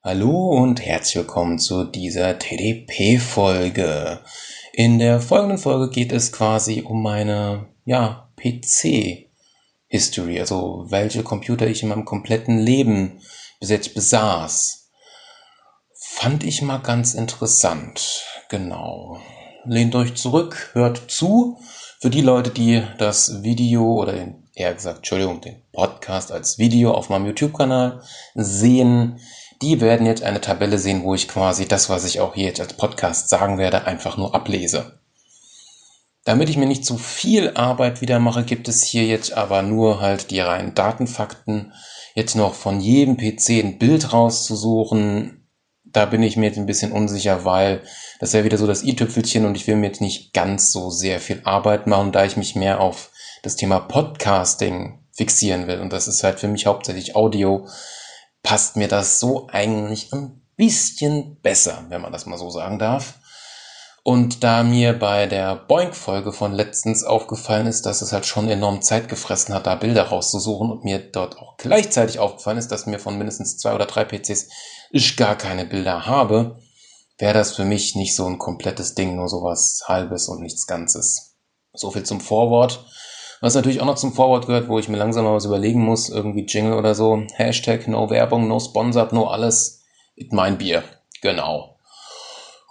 Hallo und herzlich willkommen zu dieser TDP-Folge. In der folgenden Folge geht es quasi um meine, ja, PC-History, also welche Computer ich in meinem kompletten Leben bis jetzt besaß. Fand ich mal ganz interessant. Genau. Lehnt euch zurück, hört zu. Für die Leute, die das Video oder den, eher gesagt, Entschuldigung, den Podcast als Video auf meinem YouTube-Kanal sehen, die werden jetzt eine Tabelle sehen, wo ich quasi das, was ich auch hier jetzt als Podcast sagen werde, einfach nur ablese. Damit ich mir nicht zu viel Arbeit wieder mache, gibt es hier jetzt aber nur halt die reinen Datenfakten. Jetzt noch von jedem PC ein Bild rauszusuchen, da bin ich mir jetzt ein bisschen unsicher, weil das wäre wieder so das i-Tüpfelchen und ich will mir jetzt nicht ganz so sehr viel Arbeit machen, da ich mich mehr auf das Thema Podcasting fixieren will. Und das ist halt für mich hauptsächlich Audio passt mir das so eigentlich ein bisschen besser, wenn man das mal so sagen darf. Und da mir bei der Boink-Folge von letztens aufgefallen ist, dass es halt schon enorm Zeit gefressen hat, da Bilder rauszusuchen und mir dort auch gleichzeitig aufgefallen ist, dass mir von mindestens zwei oder drei PCs ich gar keine Bilder habe, wäre das für mich nicht so ein komplettes Ding, nur sowas halbes und nichts Ganzes. So viel zum Vorwort. Was natürlich auch noch zum Vorwort gehört, wo ich mir langsam mal was überlegen muss, irgendwie Jingle oder so. Hashtag no Werbung, no sponsored, no alles. It mein Bier. Genau.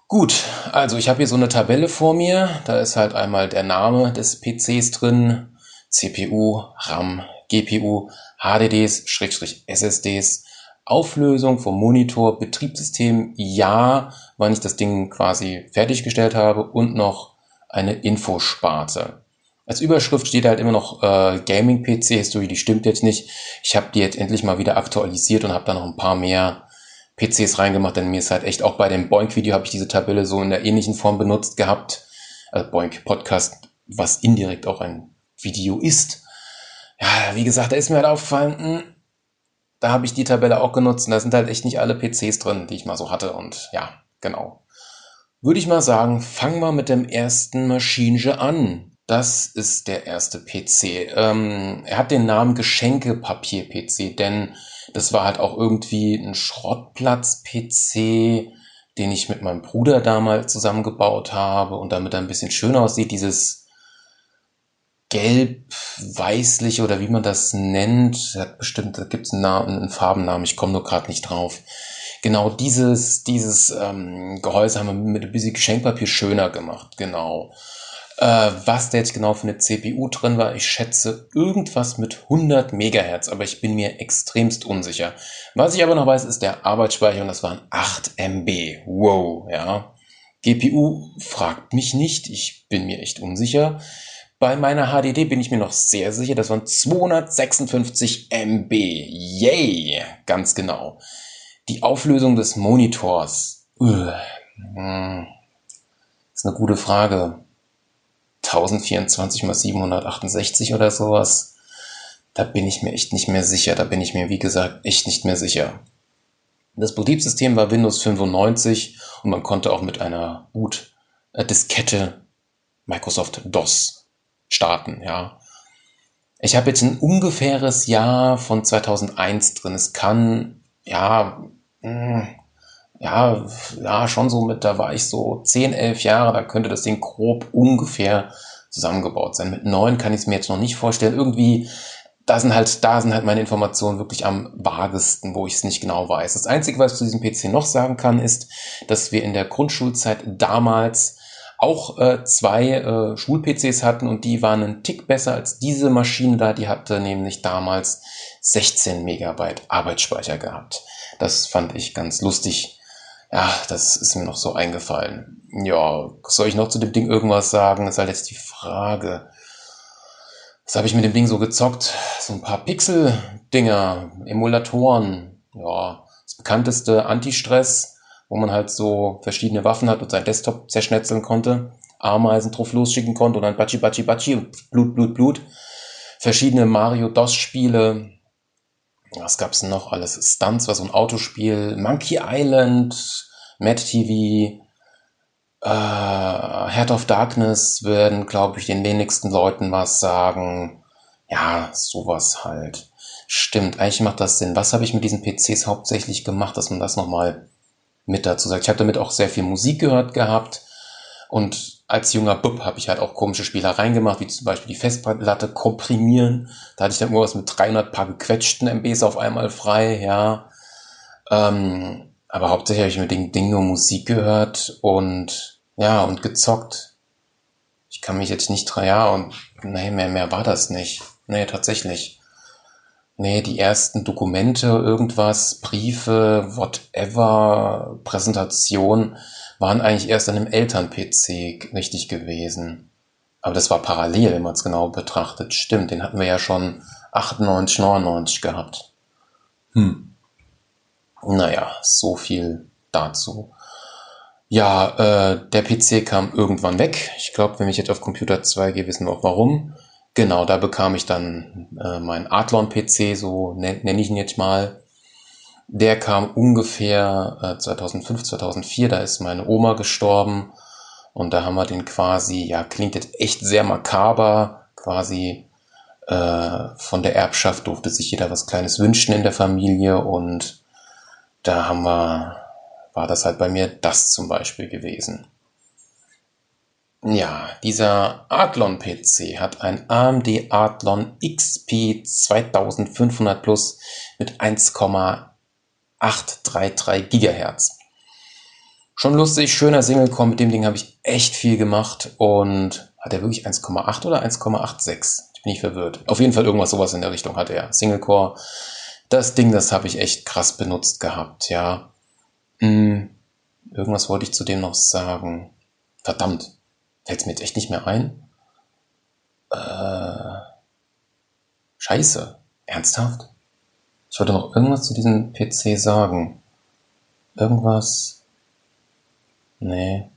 Gut, also ich habe hier so eine Tabelle vor mir. Da ist halt einmal der Name des PCs drin. CPU, RAM, GPU, HDDs, Schrägstrich SSDs, Auflösung vom Monitor, Betriebssystem, ja, wann ich das Ding quasi fertiggestellt habe und noch eine Infosparte. Als Überschrift steht halt immer noch äh, Gaming-PC-History, die stimmt jetzt nicht. Ich habe die jetzt endlich mal wieder aktualisiert und habe da noch ein paar mehr PCs reingemacht, denn mir ist halt echt auch bei dem Boink-Video habe ich diese Tabelle so in der ähnlichen Form benutzt gehabt. Also Boink Podcast, was indirekt auch ein Video ist. Ja, wie gesagt, da ist mir halt aufgefallen, mh, hm, da habe ich die Tabelle auch genutzt und da sind halt echt nicht alle PCs drin, die ich mal so hatte und ja, genau. Würde ich mal sagen, fangen wir mit dem ersten Maschinenje an. Das ist der erste PC. Ähm, er hat den Namen Geschenkepapier-PC, denn das war halt auch irgendwie ein Schrottplatz-PC, den ich mit meinem Bruder damals zusammengebaut habe und damit er ein bisschen schöner aussieht. Dieses gelb-weißliche oder wie man das nennt, hat bestimmt, da gibt es einen, einen Farbennamen, ich komme nur gerade nicht drauf. Genau dieses, dieses ähm, Gehäuse haben wir mit ein bisschen Geschenkpapier schöner gemacht, genau. Äh, was da jetzt genau für eine CPU drin war, ich schätze irgendwas mit 100 Megahertz, aber ich bin mir extremst unsicher. Was ich aber noch weiß, ist der Arbeitsspeicher und das waren 8 MB. Wow, ja. GPU fragt mich nicht, ich bin mir echt unsicher. Bei meiner HDD bin ich mir noch sehr sicher, das waren 256 MB. Yay! Ganz genau. Die Auflösung des Monitors. Uh, ist eine gute Frage. 1024 mal 768 oder sowas. Da bin ich mir echt nicht mehr sicher. Da bin ich mir, wie gesagt, echt nicht mehr sicher. Das Betriebssystem war Windows 95 und man konnte auch mit einer Boot-Diskette Microsoft DOS starten, ja. Ich habe jetzt ein ungefähres Jahr von 2001 drin. Es kann, ja, hm, ja, ja, schon so mit, da war ich so 10, 11 Jahre, da könnte das Ding grob ungefähr zusammengebaut sein. Mit 9 kann ich es mir jetzt noch nicht vorstellen. Irgendwie, da sind halt, da sind halt meine Informationen wirklich am vagesten, wo ich es nicht genau weiß. Das Einzige, was ich zu diesem PC noch sagen kann, ist, dass wir in der Grundschulzeit damals auch äh, zwei äh, Schul-PCs hatten und die waren einen Tick besser als diese Maschine da. Die hatte nämlich damals 16 Megabyte Arbeitsspeicher gehabt. Das fand ich ganz lustig ja, das ist mir noch so eingefallen. Ja, soll ich noch zu dem Ding irgendwas sagen? Das ist halt jetzt die Frage. Was habe ich mit dem Ding so gezockt? So ein paar Pixel-Dinger, Emulatoren. Ja, das bekannteste Anti-Stress, wo man halt so verschiedene Waffen hat und sein Desktop zerschnetzeln konnte. Ameisen drauf losschicken konnte und dann Batschi, Batschi, Batschi Blut, Blut, Blut. Verschiedene Mario-DOS-Spiele, was gab's noch alles? Stunts war so ein Autospiel, Monkey Island, Mad TV, äh, Heart of Darkness werden, glaube ich, den wenigsten Leuten was sagen. Ja, sowas halt. Stimmt, eigentlich macht das Sinn. Was habe ich mit diesen PCs hauptsächlich gemacht, dass man das nochmal mit dazu sagt? Ich habe damit auch sehr viel Musik gehört gehabt und als junger Bub habe ich halt auch komische Spielereien gemacht, wie zum Beispiel die Festplatte komprimieren. Da hatte ich dann irgendwas mit 300 paar gequetschten MBs auf einmal frei, ja. Ähm, aber hauptsächlich habe ich mit den Dingen Musik gehört und ja, und gezockt. Ich kann mich jetzt nicht dran, ja, und nee, mehr, mehr war das nicht. Nee, tatsächlich. Nee, die ersten Dokumente, irgendwas, Briefe, whatever, Präsentation, waren eigentlich erst an einem Eltern-PC richtig gewesen. Aber das war parallel, wenn man es genau betrachtet. Stimmt, den hatten wir ja schon 98, 99 gehabt. Hm. Naja, so viel dazu. Ja, äh, der PC kam irgendwann weg. Ich glaube, wenn ich jetzt auf Computer 2 gehe, wissen wir auch warum. Genau, da bekam ich dann äh, meinen Athlon-PC, so nenne nenn ich ihn jetzt mal. Der kam ungefähr äh, 2005, 2004, da ist meine Oma gestorben und da haben wir den quasi, ja, klingt jetzt echt sehr makaber, quasi äh, von der Erbschaft durfte sich jeder was Kleines wünschen in der Familie und da haben wir, war das halt bei mir das zum Beispiel gewesen. Ja, dieser Athlon PC hat ein AMD Athlon XP 2500 Plus mit 1,833 Gigahertz. Schon lustig, schöner Single-Core, mit dem Ding habe ich echt viel gemacht und hat er wirklich 1,8 oder 1,86? Ich bin nicht verwirrt. Auf jeden Fall irgendwas sowas in der Richtung hatte er. Single-Core. Das Ding, das habe ich echt krass benutzt gehabt, ja. Hm, irgendwas wollte ich zu dem noch sagen. Verdammt, fällt mir jetzt echt nicht mehr ein. Äh, scheiße, ernsthaft? Ich wollte noch irgendwas zu diesem PC sagen. Irgendwas. Nee.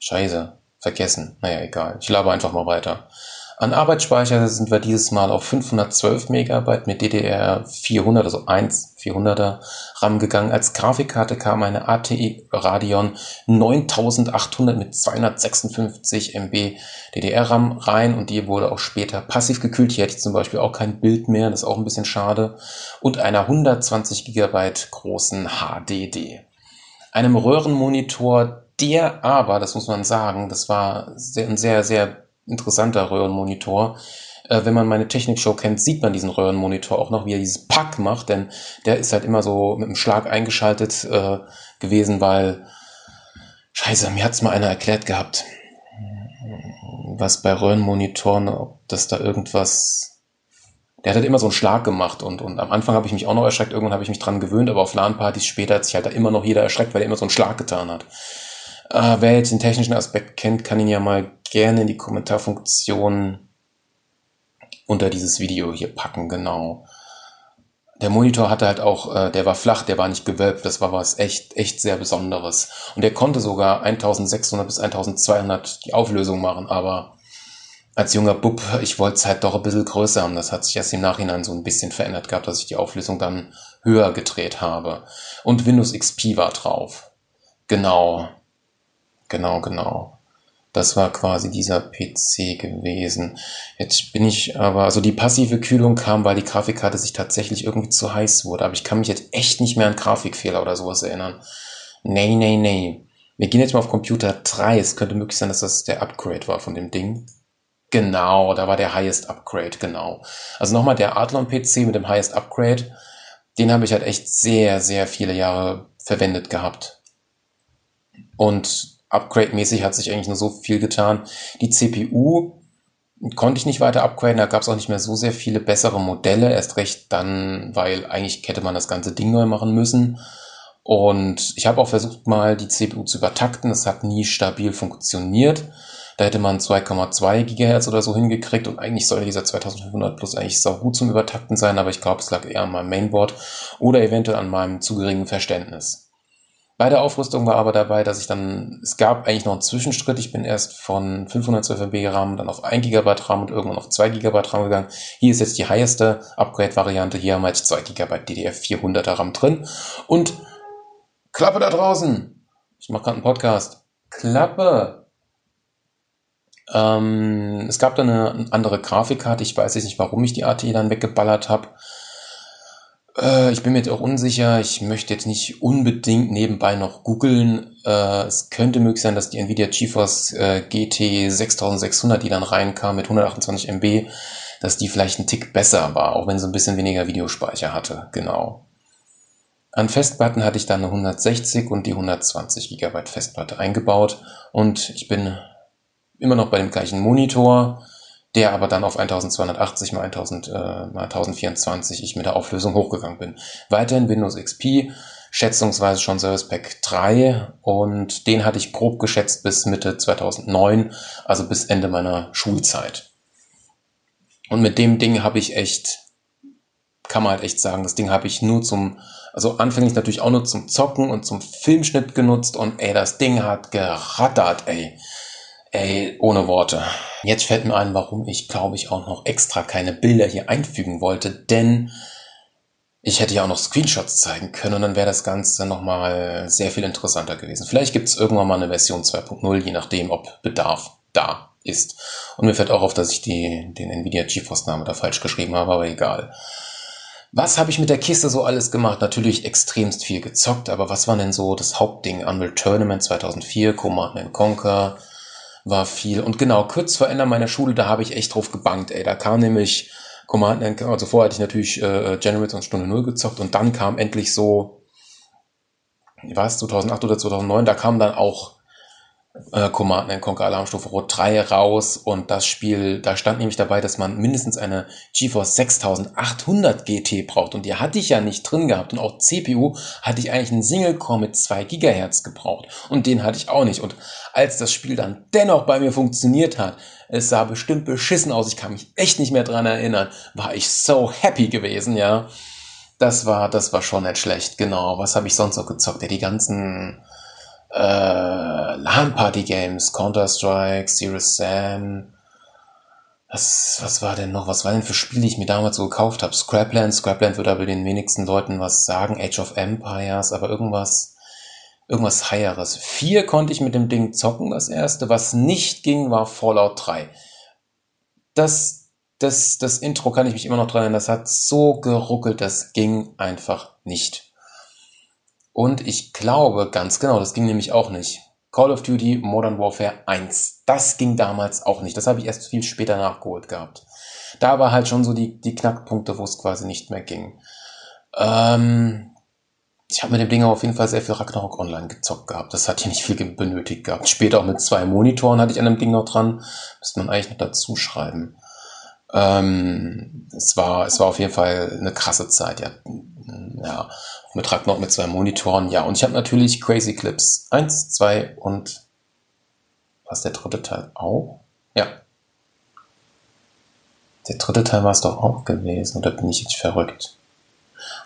Scheiße. Vergessen. Naja, egal. Ich laber einfach mal weiter. An Arbeitsspeicher sind wir dieses Mal auf 512 Megabyte mit DDR 400, also 1 400er RAM gegangen. Als Grafikkarte kam eine ATI Radeon 9800 mit 256 MB DDR-RAM rein und die wurde auch später passiv gekühlt. Hier hätte ich zum Beispiel auch kein Bild mehr, das ist auch ein bisschen schade. Und einer 120 Gigabyte großen HDD. Einem Röhrenmonitor, der aber, das muss man sagen, das war ein sehr, sehr interessanter Röhrenmonitor. Äh, wenn man meine Technikshow kennt, sieht man diesen Röhrenmonitor auch noch, wie er dieses Pack macht, denn der ist halt immer so mit einem Schlag eingeschaltet äh, gewesen, weil, scheiße, mir hat's mal einer erklärt gehabt, was bei Röhrenmonitoren, ob das da irgendwas der hat halt immer so einen Schlag gemacht und, und am Anfang habe ich mich auch noch erschreckt, irgendwann habe ich mich dran gewöhnt, aber auf LAN-Partys später hat sich halt da immer noch jeder erschreckt, weil er immer so einen Schlag getan hat. Äh, wer jetzt den technischen Aspekt kennt, kann ihn ja mal gerne in die Kommentarfunktion unter dieses Video hier packen, genau. Der Monitor hatte halt auch, äh, der war flach, der war nicht gewölbt, das war was echt, echt sehr Besonderes. Und der konnte sogar 1600 bis 1200 die Auflösung machen, aber als junger Bub, ich wollte es halt doch ein bisschen größer haben. Das hat sich erst im Nachhinein so ein bisschen verändert gehabt, dass ich die Auflösung dann höher gedreht habe. Und Windows XP war drauf. Genau. Genau, genau. Das war quasi dieser PC gewesen. Jetzt bin ich aber, also die passive Kühlung kam, weil die Grafikkarte sich tatsächlich irgendwie zu heiß wurde. Aber ich kann mich jetzt echt nicht mehr an Grafikfehler oder sowas erinnern. Nee, nee, nee. Wir gehen jetzt mal auf Computer 3. Es könnte möglich sein, dass das der Upgrade war von dem Ding. Genau, da war der Highest Upgrade, genau. Also nochmal der Athlon PC mit dem Highest Upgrade, den habe ich halt echt sehr, sehr viele Jahre verwendet gehabt. Und Upgrade-mäßig hat sich eigentlich nur so viel getan. Die CPU konnte ich nicht weiter upgraden, da gab es auch nicht mehr so sehr viele bessere Modelle, erst recht dann, weil eigentlich hätte man das ganze Ding neu machen müssen. Und ich habe auch versucht mal die CPU zu übertakten, das hat nie stabil funktioniert. Da hätte man 2,2 Gigahertz oder so hingekriegt und eigentlich soll dieser 2500 Plus eigentlich sau gut zum Übertakten sein, aber ich glaube, es lag eher an meinem Mainboard oder eventuell an meinem zu geringen Verständnis. Bei der Aufrüstung war aber dabei, dass ich dann, es gab eigentlich noch einen Zwischenschritt. Ich bin erst von 512 MB RAM dann auf 1 GB RAM und irgendwann auf 2 GB RAM gegangen. Hier ist jetzt die higheste Upgrade-Variante. Hier haben wir jetzt 2 GB DDR400er RAM drin. Und Klappe da draußen. Ich mache gerade einen Podcast. Klappe. Ähm, es gab dann eine andere Grafikkarte. Ich weiß jetzt nicht, warum ich die AT dann weggeballert habe. Äh, ich bin mir jetzt auch unsicher. Ich möchte jetzt nicht unbedingt nebenbei noch googeln. Äh, es könnte möglich sein, dass die Nvidia GeForce äh, GT 6600, die dann reinkam mit 128 MB, dass die vielleicht ein Tick besser war, auch wenn sie ein bisschen weniger Videospeicher hatte. Genau. An Festplatten hatte ich dann eine 160 und die 120 GB Festplatte eingebaut und ich bin immer noch bei dem gleichen Monitor der aber dann auf 1280 mal, 1000, äh, mal 1024 ich mit der Auflösung hochgegangen bin. Weiterhin Windows XP, schätzungsweise schon Service Pack 3 und den hatte ich grob geschätzt bis Mitte 2009, also bis Ende meiner Schulzeit. Und mit dem Ding habe ich echt, kann man halt echt sagen, das Ding habe ich nur zum, also anfänglich natürlich auch nur zum Zocken und zum Filmschnitt genutzt und ey, das Ding hat gerattert, ey. Ey, ohne Worte. Jetzt fällt mir ein, warum ich, glaube ich, auch noch extra keine Bilder hier einfügen wollte, denn ich hätte ja auch noch Screenshots zeigen können und dann wäre das Ganze nochmal sehr viel interessanter gewesen. Vielleicht gibt es irgendwann mal eine Version 2.0, je nachdem, ob Bedarf da ist. Und mir fällt auch auf, dass ich die, den Nvidia GeForce-Name da falsch geschrieben habe, aber egal. Was habe ich mit der Kiste so alles gemacht? Natürlich extremst viel gezockt, aber was war denn so das Hauptding? Unreal Tournament 2004, Command Conquer, war viel. Und genau, kurz vor Ende meiner Schule, da habe ich echt drauf gebankt, ey. Da kam nämlich Command, also vorher hatte ich natürlich äh, Generals und Stunde Null gezockt und dann kam endlich so, war es, 2008 oder 2009, da kam dann auch äh, Command Conquer Alarmstufe Rot 3 raus und das Spiel, da stand nämlich dabei, dass man mindestens eine GeForce 6800 GT braucht und die hatte ich ja nicht drin gehabt und auch CPU hatte ich eigentlich einen Single Core mit 2 Gigahertz gebraucht und den hatte ich auch nicht und als das Spiel dann dennoch bei mir funktioniert hat, es sah bestimmt beschissen aus, ich kann mich echt nicht mehr dran erinnern, war ich so happy gewesen, ja. Das war, das war schon nicht schlecht, genau. Was habe ich sonst noch gezockt? Ja, die ganzen äh, LAN-Party-Games, Counter-Strike, Serious Sam. Was, was war denn noch? Was war denn für Spiele, die ich mir damals so gekauft habe? Scrapland, Scrapland würde aber den wenigsten Leuten was sagen. Age of Empires, aber irgendwas, irgendwas Higheres. Vier konnte ich mit dem Ding zocken, das erste. Was nicht ging, war Fallout 3. Das, das, das Intro kann ich mich immer noch dran erinnern. Das hat so geruckelt, das ging einfach nicht. Und ich glaube ganz genau, das ging nämlich auch nicht. Call of Duty Modern Warfare 1. Das ging damals auch nicht. Das habe ich erst viel später nachgeholt gehabt. Da war halt schon so die, die Knackpunkte, wo es quasi nicht mehr ging. Ähm, ich habe mit dem Ding auf jeden Fall sehr viel Ragnarok Online gezockt gehabt. Das hat hier nicht viel benötigt gehabt. Später auch mit zwei Monitoren hatte ich an dem Ding noch dran. Müsste man eigentlich noch dazu schreiben. Ähm, es war, es war auf jeden Fall eine krasse Zeit, ja. Ja, mit Ragnarok mit zwei Monitoren, ja. Und ich habe natürlich Crazy Clips 1, 2 und was der dritte Teil auch? Ja. Der dritte Teil war es doch auch gewesen, oder bin ich jetzt verrückt?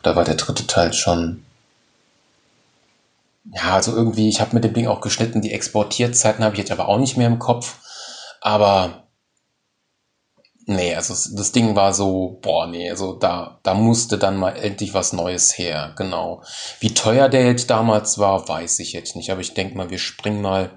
Da war der dritte Teil schon. Ja, also irgendwie, ich habe mit dem Ding auch geschnitten, die Exportierzeiten habe ich jetzt aber auch nicht mehr im Kopf. Aber Nee, also das Ding war so, boah, nee, also da, da musste dann mal endlich was Neues her, genau. Wie teuer der jetzt damals war, weiß ich jetzt nicht, aber ich denke mal, wir springen mal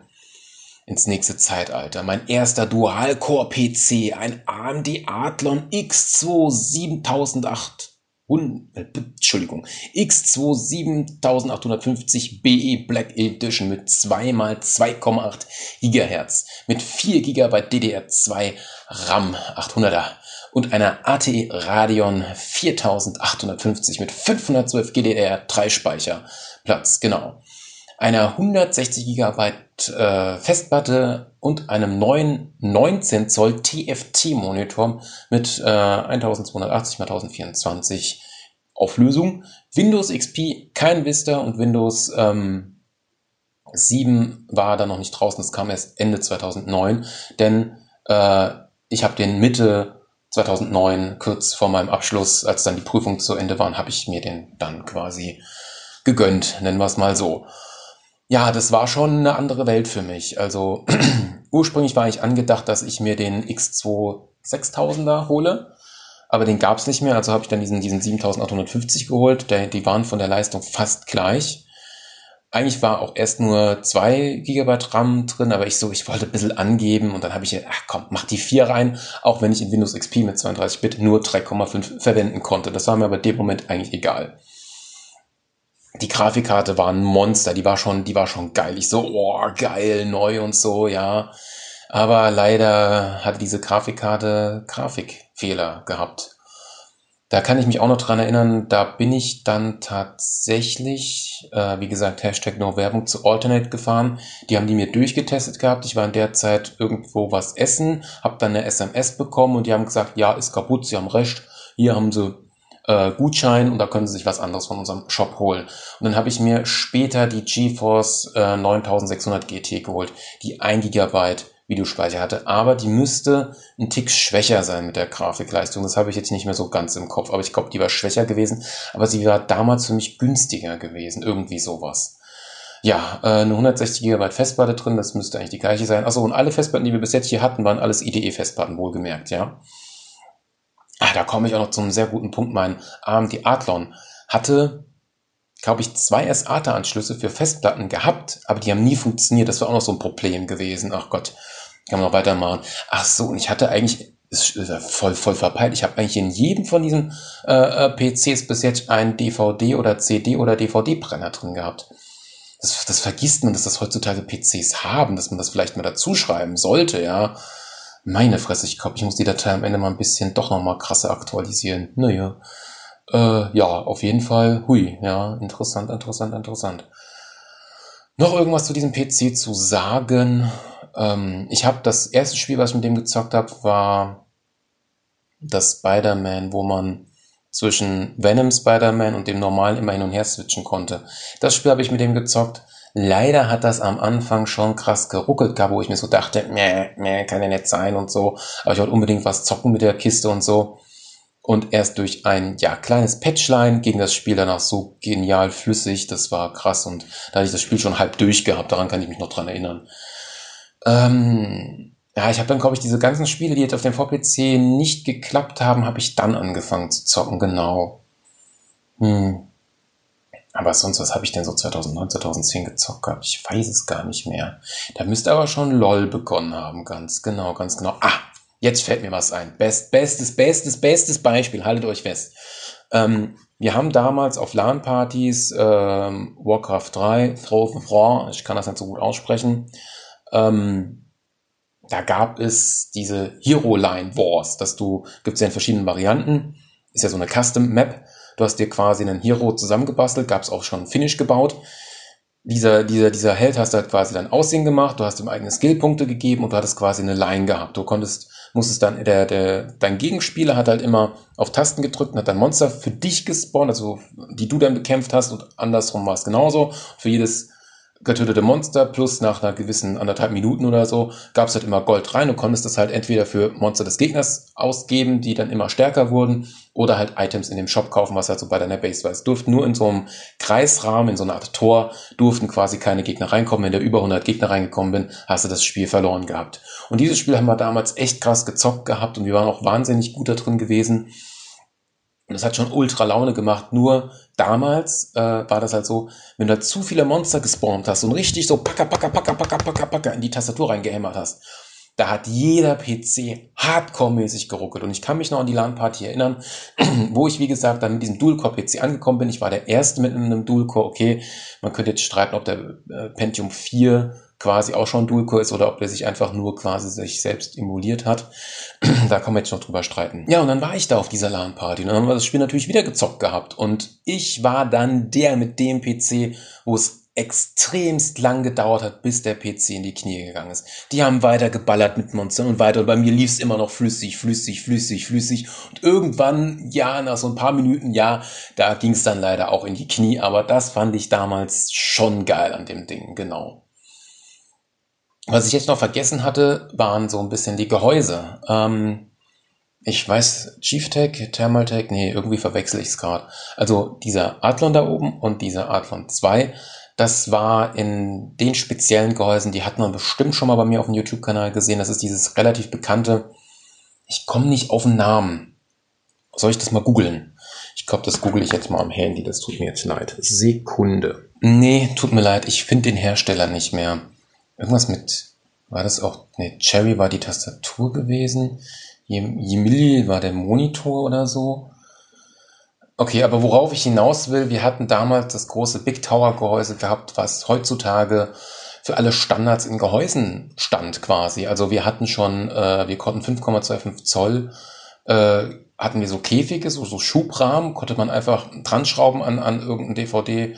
ins nächste Zeitalter. Mein erster Dual-Core-PC, ein AMD Athlon X2 7008 Entschuldigung, X2 7850 BE Black Edition mit 2 x 2,8 GHz, mit 4 GB DDR2 RAM 800er und einer ATE Radeon 4850 mit 512 GDR3 Speicherplatz, genau. Einer 160 GB äh, Festplatte und einem neuen 19 Zoll TFT Monitor mit äh, 1280 x 1024 Auflösung. Windows XP, kein Vista und Windows ähm, 7 war da noch nicht draußen. Das kam erst Ende 2009, denn äh, ich habe den Mitte 2009, kurz vor meinem Abschluss, als dann die Prüfung zu Ende waren, habe ich mir den dann quasi gegönnt, nennen wir es mal so. Ja, das war schon eine andere Welt für mich. Also ursprünglich war ich angedacht, dass ich mir den X2 6000er hole aber den gab es nicht mehr, also habe ich dann diesen, diesen 7850 geholt. Der, die waren von der Leistung fast gleich. eigentlich war auch erst nur zwei Gigabyte RAM drin, aber ich so, ich wollte ein bisschen angeben und dann habe ich, ach komm, mach die vier rein, auch wenn ich in Windows XP mit 32-Bit nur 3,5 verwenden konnte. Das war mir aber in dem Moment eigentlich egal. Die Grafikkarte war ein Monster, die war schon, die war schon geil. Ich so, oh, geil, neu und so, ja. Aber leider hatte diese Grafikkarte Grafikfehler gehabt. Da kann ich mich auch noch dran erinnern, da bin ich dann tatsächlich, äh, wie gesagt, Hashtag No Werbung zu Alternate gefahren. Die haben die mir durchgetestet gehabt. Ich war in der Zeit irgendwo was essen, habe dann eine SMS bekommen und die haben gesagt, ja, ist kaputt, sie haben recht. Hier haben sie äh, Gutschein und da können sie sich was anderes von unserem Shop holen. Und dann habe ich mir später die GeForce äh, 9600 GT geholt, die 1 GB Videospeicher hatte, aber die müsste ein Tick schwächer sein mit der Grafikleistung. Das habe ich jetzt nicht mehr so ganz im Kopf, aber ich glaube, die war schwächer gewesen, aber sie war damals für mich günstiger gewesen, irgendwie sowas. Ja, äh, eine 160 GB Festplatte drin, das müsste eigentlich die gleiche sein. Achso, und alle Festplatten, die wir bis jetzt hier hatten, waren alles IDE-Festplatten, wohlgemerkt, ja. Ah, da komme ich auch noch zu einem sehr guten Punkt. Mein AMD Athlon hatte glaube ich, zwei SATA-Anschlüsse für Festplatten gehabt, aber die haben nie funktioniert. Das war auch noch so ein Problem gewesen. Ach Gott, kann man noch weitermachen. Ach so, und ich hatte eigentlich, ist voll, voll verpeilt, ich habe eigentlich in jedem von diesen äh, äh PCs bis jetzt einen DVD oder CD oder DVD-Brenner drin gehabt. Das, das vergisst man, dass das heutzutage PCs haben, dass man das vielleicht mal dazu schreiben sollte, ja. Meine Fresse, ich glaube, ich muss die Datei am Ende mal ein bisschen doch nochmal krasser aktualisieren. Naja. Äh, ja, auf jeden Fall, hui, ja, interessant, interessant, interessant. Noch irgendwas zu diesem PC zu sagen? Ähm, ich habe das erste Spiel, was ich mit dem gezockt habe, war das Spider-Man, wo man zwischen Venom Spider-Man und dem normalen immer hin und her switchen konnte. Das Spiel habe ich mit dem gezockt. Leider hat das am Anfang schon krass geruckelt gehabt, wo ich mir so dachte, meh, meh, kann ja nicht sein und so. Aber ich wollte unbedingt was zocken mit der Kiste und so und erst durch ein ja kleines Patchline ging das Spiel danach so genial flüssig, das war krass und da hatte ich das Spiel schon halb durchgehabt, daran kann ich mich noch dran erinnern. Ähm, ja, ich habe dann glaube ich diese ganzen Spiele, die jetzt auf dem VPC nicht geklappt haben, habe ich dann angefangen zu zocken, genau. Hm. Aber sonst, was habe ich denn so 2009, 2010 gezockt gehabt? Ich weiß es gar nicht mehr. Da müsste aber schon LOL begonnen haben, ganz genau, ganz genau. Ah, Jetzt fällt mir was ein. Best, bestes, bestes, bestes Beispiel. Haltet euch fest. Ähm, wir haben damals auf LAN-Partys ähm, Warcraft 3, Throw of War, ich kann das nicht so gut aussprechen, ähm, da gab es diese Hero Line Wars, dass du, gibt es ja in verschiedenen Varianten, ist ja so eine Custom Map, du hast dir quasi einen Hero zusammengebastelt, gab es auch schon Finish gebaut. Dieser, dieser, dieser Held hast du halt quasi dein Aussehen gemacht, du hast ihm eigene Skillpunkte gegeben und du hattest quasi eine Line gehabt. Du konntest muss es dann, der, der, dein Gegenspieler hat halt immer auf Tasten gedrückt und hat dann Monster für dich gespawnt, also die du dann bekämpft hast und andersrum war es genauso. Für jedes getötete Monster plus nach einer gewissen anderthalb Minuten oder so gab es halt immer Gold rein. Du konntest das halt entweder für Monster des Gegners ausgeben, die dann immer stärker wurden, oder halt Items in dem Shop kaufen, was halt so bei deiner Base war. Es durften nur in so einem Kreisrahmen, in so einer Art Tor, durften quasi keine Gegner reinkommen. Wenn da über 100 Gegner reingekommen bin, hast du das Spiel verloren gehabt. Und dieses Spiel haben wir damals echt krass gezockt gehabt und wir waren auch wahnsinnig gut da drin gewesen. Und das hat schon ultra Laune gemacht. Nur damals äh, war das halt so, wenn du da zu viele Monster gespawnt hast und richtig so packer, packer, packer, packer, packer, packer in die Tastatur reingehämmert hast, da hat jeder PC hardcore-mäßig geruckelt. Und ich kann mich noch an die LAN-Party erinnern, wo ich, wie gesagt, dann mit diesem Dual-Core-PC angekommen bin. Ich war der Erste mit einem Dual-Core. Okay, man könnte jetzt streiten, ob der äh, Pentium 4 quasi auch schon Dual-Core ist oder ob der sich einfach nur quasi sich selbst emuliert hat. da kann man jetzt noch drüber streiten. Ja, und dann war ich da auf dieser LAN-Party und dann haben wir das Spiel natürlich wieder gezockt gehabt. Und ich war dann der mit dem PC, wo es extremst lang gedauert hat, bis der PC in die Knie gegangen ist. Die haben weiter geballert mit Monstern und weiter. Und bei mir lief es immer noch flüssig, flüssig, flüssig, flüssig. Und irgendwann, ja, nach so ein paar Minuten, ja, da ging es dann leider auch in die Knie. Aber das fand ich damals schon geil an dem Ding, genau. Was ich jetzt noch vergessen hatte, waren so ein bisschen die Gehäuse. Ähm, ich weiß, Chieftech, Thermaltech, nee, irgendwie verwechsel ich es gerade. Also dieser Athlon da oben und dieser Athlon 2, das war in den speziellen Gehäusen, die hat man bestimmt schon mal bei mir auf dem YouTube-Kanal gesehen. Das ist dieses relativ bekannte, ich komme nicht auf den Namen. Soll ich das mal googeln? Ich glaube, das google ich jetzt mal am Handy. Das tut mir jetzt leid. Sekunde. Nee, tut mir leid. Ich finde den Hersteller nicht mehr. Irgendwas mit, war das auch, nee, Cherry war die Tastatur gewesen. Yemili war der Monitor oder so. Okay, aber worauf ich hinaus will, wir hatten damals das große Big Tower Gehäuse gehabt, was heutzutage für alle Standards in Gehäusen stand quasi. Also wir hatten schon, äh, wir konnten 5,25 Zoll, äh, hatten wir so Käfige, so, so Schubrahmen, konnte man einfach dran schrauben an, an irgendeinen DVD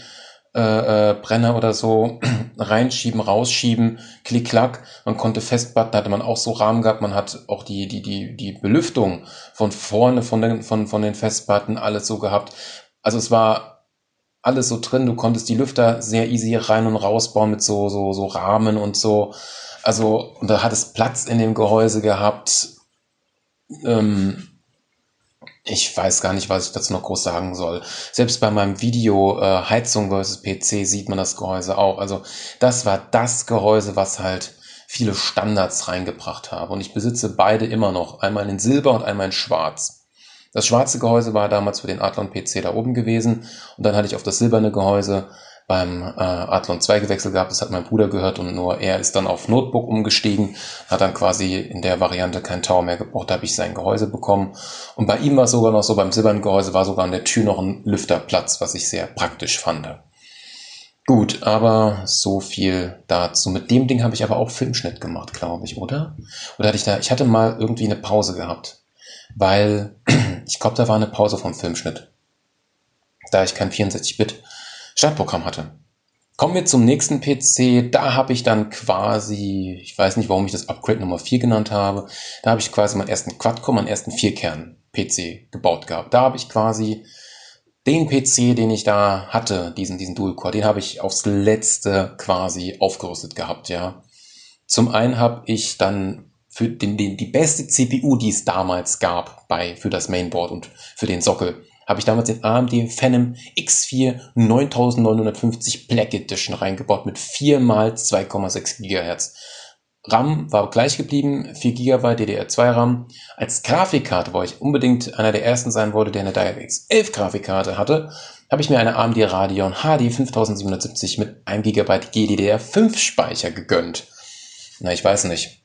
äh, äh, Brenner oder so reinschieben, rausschieben, klick klack. Man konnte Festplatten, hatte man auch so Rahmen gehabt. Man hat auch die die die die Belüftung von vorne von den von von den Festplatten alles so gehabt. Also es war alles so drin. Du konntest die Lüfter sehr easy rein und rausbauen mit so so so Rahmen und so. Also und da hat es Platz in dem Gehäuse gehabt. Ähm, ich weiß gar nicht, was ich dazu noch groß sagen soll. Selbst bei meinem Video äh, Heizung versus PC sieht man das Gehäuse auch. Also das war das Gehäuse, was halt viele Standards reingebracht habe. Und ich besitze beide immer noch. Einmal in Silber und einmal in Schwarz. Das schwarze Gehäuse war damals für den Athlon PC da oben gewesen. Und dann hatte ich auf das silberne Gehäuse beim äh, Athlon 2 gewechselt gehabt. Das hat mein Bruder gehört und nur er ist dann auf Notebook umgestiegen, hat dann quasi in der Variante kein Tower mehr gebraucht. Da habe ich sein Gehäuse bekommen. Und bei ihm war es sogar noch so, beim silbernen Gehäuse war sogar an der Tür noch ein Lüfterplatz, was ich sehr praktisch fand. Gut, aber so viel dazu. Mit dem Ding habe ich aber auch Filmschnitt gemacht, glaube ich, oder? Oder hatte ich da, ich hatte mal irgendwie eine Pause gehabt, weil ich glaube, da war eine Pause vom Filmschnitt. Da ich kein 64-Bit Startprogramm hatte. Kommen wir zum nächsten PC. Da habe ich dann quasi, ich weiß nicht, warum ich das Upgrade Nummer 4 genannt habe, da habe ich quasi meinen ersten Quad-Core, meinen ersten Vierkern-PC gebaut gehabt. Da habe ich quasi den PC, den ich da hatte, diesen, diesen Dual-Core, den habe ich aufs letzte quasi aufgerüstet gehabt, ja. Zum einen habe ich dann für den, den, die beste CPU, die es damals gab bei, für das Mainboard und für den Sockel, habe ich damals den AMD Phenom X4 9950 Black Edition reingebaut mit 4 mal 2,6 GHz. RAM war gleich geblieben, 4 GB DDR2 RAM. Als Grafikkarte, wo ich unbedingt einer der ersten sein wollte, der eine DirectX 11 Grafikkarte hatte, habe ich mir eine AMD Radeon HD 5770 mit 1 GB GDDR5 Speicher gegönnt. Na, ich weiß nicht.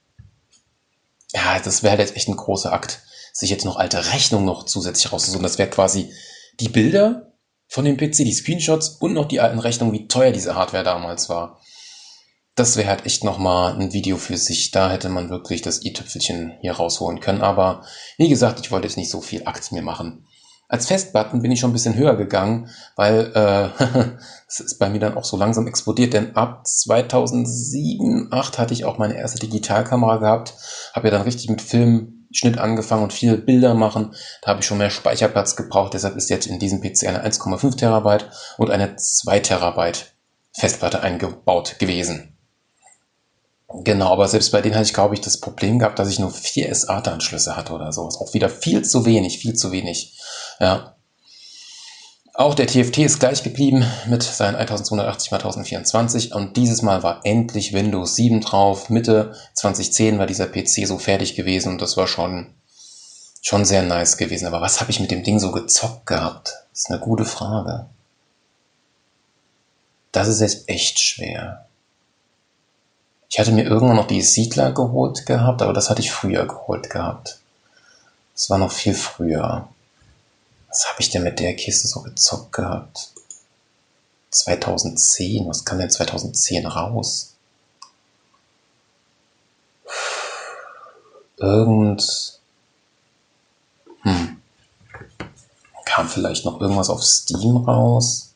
Ja, das wäre halt jetzt echt ein großer Akt sich jetzt noch alte Rechnungen noch zusätzlich rauszusuchen. Das wäre quasi die Bilder von dem PC, die Screenshots und noch die alten Rechnungen, wie teuer diese Hardware damals war. Das wäre halt echt nochmal ein Video für sich. Da hätte man wirklich das i-Tüpfelchen hier rausholen können. Aber wie gesagt, ich wollte jetzt nicht so viel Akt mir machen. Als Festbutton bin ich schon ein bisschen höher gegangen, weil äh, es ist bei mir dann auch so langsam explodiert, denn ab 2007, 2008 hatte ich auch meine erste Digitalkamera gehabt, habe ja dann richtig mit Film Schnitt angefangen und viele Bilder machen. Da habe ich schon mehr Speicherplatz gebraucht. Deshalb ist jetzt in diesem PC eine 1,5 Terabyte und eine 2 Terabyte Festplatte eingebaut gewesen. Genau, aber selbst bei denen hatte ich, glaube ich, das Problem gehabt, dass ich nur vier SATA-Anschlüsse hatte oder sowas. Auch wieder viel zu wenig, viel zu wenig. Ja. Auch der TFT ist gleich geblieben mit seinen 1280 x 1024 und dieses Mal war endlich Windows 7 drauf. Mitte 2010 war dieser PC so fertig gewesen und das war schon, schon sehr nice gewesen. Aber was habe ich mit dem Ding so gezockt gehabt? Das ist eine gute Frage. Das ist jetzt echt schwer. Ich hatte mir irgendwann noch die Siedler geholt gehabt, aber das hatte ich früher geholt gehabt. Das war noch viel früher. Was habe ich denn mit der Kiste so gezockt gehabt? 2010, was kam denn 2010 raus? Irgend. Hm. Kam vielleicht noch irgendwas auf Steam raus?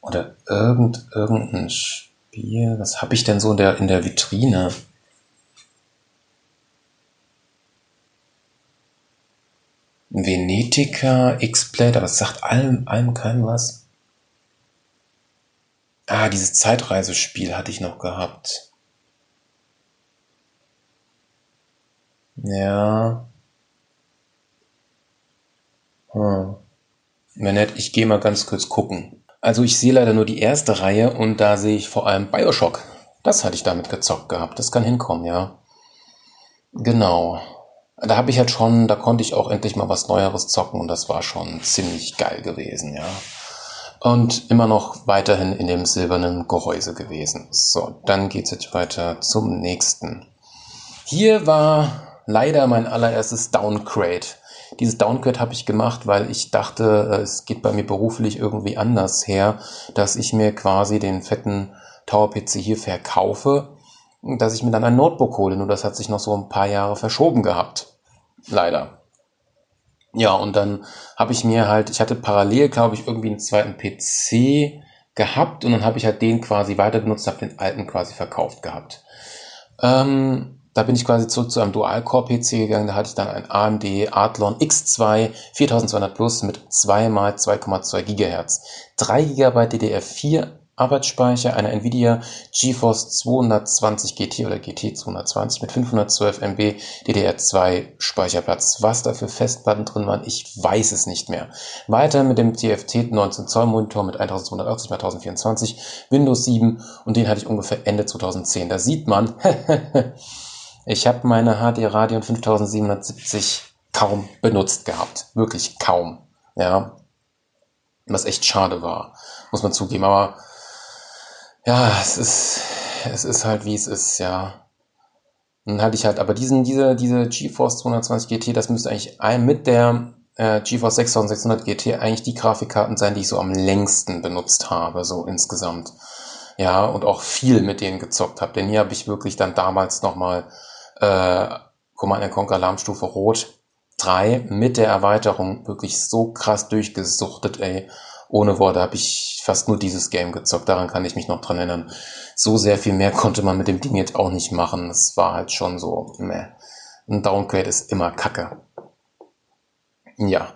Oder irgend, irgendein Spiel? Was habe ich denn so in der, in der Vitrine? Venetica, X-Plate, aber es sagt allem, allem keinem was. Ah, dieses Zeitreisespiel hatte ich noch gehabt. Ja. Hm. Nicht, ich gehe mal ganz kurz gucken. Also ich sehe leider nur die erste Reihe und da sehe ich vor allem Bioshock. Das hatte ich damit gezockt gehabt. Das kann hinkommen, ja. Genau. Da habe ich halt schon, da konnte ich auch endlich mal was Neueres zocken und das war schon ziemlich geil gewesen, ja. Und immer noch weiterhin in dem silbernen Gehäuse gewesen. So, dann geht's jetzt weiter zum nächsten. Hier war leider mein allererstes Downgrade. Dieses Downgrade habe ich gemacht, weil ich dachte, äh, es geht bei mir beruflich irgendwie anders her, dass ich mir quasi den fetten Tower-PC hier verkaufe, dass ich mir dann ein Notebook hole. Nur das hat sich noch so ein paar Jahre verschoben gehabt. Leider. Ja, und dann habe ich mir halt, ich hatte parallel, glaube ich, irgendwie einen zweiten PC gehabt und dann habe ich halt den quasi weiter benutzt, habe den alten quasi verkauft gehabt. Ähm, da bin ich quasi zurück zu einem Dual-Core-PC gegangen, da hatte ich dann ein AMD Athlon X2 4200 Plus mit 2 x 2,2 GHz, 3 GB DDR4 Arbeitsspeicher einer Nvidia GeForce 220 GT oder GT 220 mit 512 MB DDR2 Speicherplatz. Was da für Festplatten drin waren, ich weiß es nicht mehr. Weiter mit dem TFT 19 Zoll Monitor mit 1280 x 1024, Windows 7 und den hatte ich ungefähr Ende 2010. Da sieht man, ich habe meine HD Radeon 5770 kaum benutzt gehabt. Wirklich kaum. Ja. Was echt schade war, muss man zugeben. Aber ja, es ist, es ist halt wie es ist, ja. Dann hatte ich halt, aber diesen, diese, diese GeForce 220 GT, das müsste eigentlich mit der äh, GeForce 6600 GT eigentlich die Grafikkarten sein, die ich so am längsten benutzt habe, so insgesamt. Ja, und auch viel mit denen gezockt habe. Denn hier habe ich wirklich dann damals nochmal äh, Command Conquer Alarmstufe Rot 3 mit der Erweiterung wirklich so krass durchgesuchtet, ey ohne Worte habe ich fast nur dieses Game gezockt. Daran kann ich mich noch dran erinnern. So sehr viel mehr konnte man mit dem Ding jetzt auch nicht machen. Es war halt schon so, meh. Ein Downgrade ist immer Kacke. Ja.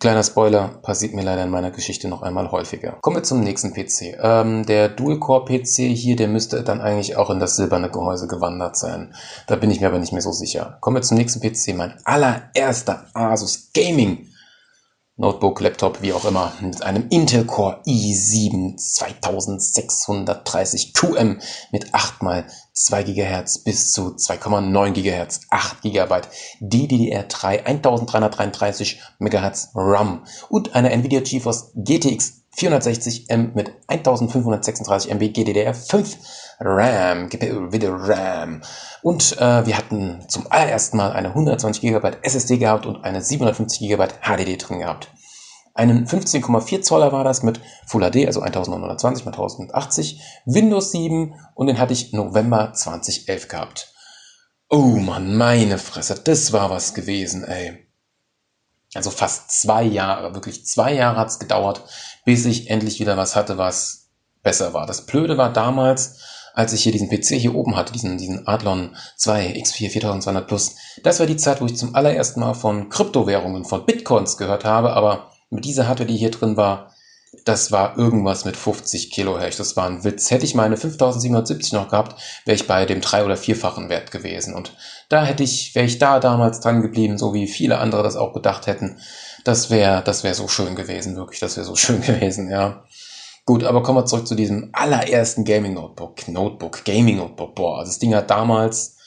Kleiner Spoiler, passiert mir leider in meiner Geschichte noch einmal häufiger. Kommen wir zum nächsten PC. Ähm, der Dual-Core-PC hier, der müsste dann eigentlich auch in das silberne Gehäuse gewandert sein. Da bin ich mir aber nicht mehr so sicher. Kommen wir zum nächsten PC. Mein allererster Asus Gaming Notebook, Laptop, wie auch immer, mit einem Intel Core i7 2630 QM mit 8 mal 2 GHz bis zu 2,9 GHz, 8 GB DDR3 1333 MHz RAM und einer Nvidia GeForce GTX 460M mit 1536 MB GDDR5 RAM, GPU Video RAM. Und äh, wir hatten zum allerersten Mal eine 120 GB SSD gehabt und eine 750 GB HDD drin gehabt. Einen 15,4 Zoller war das mit Full HD, also 1920 x 1080, Windows 7 und den hatte ich November 2011 gehabt. Oh man, meine Fresse, das war was gewesen, ey. Also fast zwei Jahre, wirklich zwei Jahre hat's gedauert, bis ich endlich wieder was hatte, was besser war. Das Blöde war damals, als ich hier diesen PC hier oben hatte, diesen, diesen Adlon 2 X4 4200 Plus, das war die Zeit, wo ich zum allerersten Mal von Kryptowährungen, von Bitcoins gehört habe, aber mit dieser Hardware, die hier drin war, das war irgendwas mit 50 Kilohertz. Das war ein Witz. Hätte ich meine 5770 noch gehabt, wäre ich bei dem drei- oder vierfachen Wert gewesen. Und da hätte ich, wäre ich da damals dran geblieben, so wie viele andere das auch gedacht hätten. Das wäre, das wäre so schön gewesen, wirklich. Das wäre so schön gewesen, ja. Gut, aber kommen wir zurück zu diesem allerersten Gaming Notebook. Notebook, Gaming Notebook. Boah, das Ding hat damals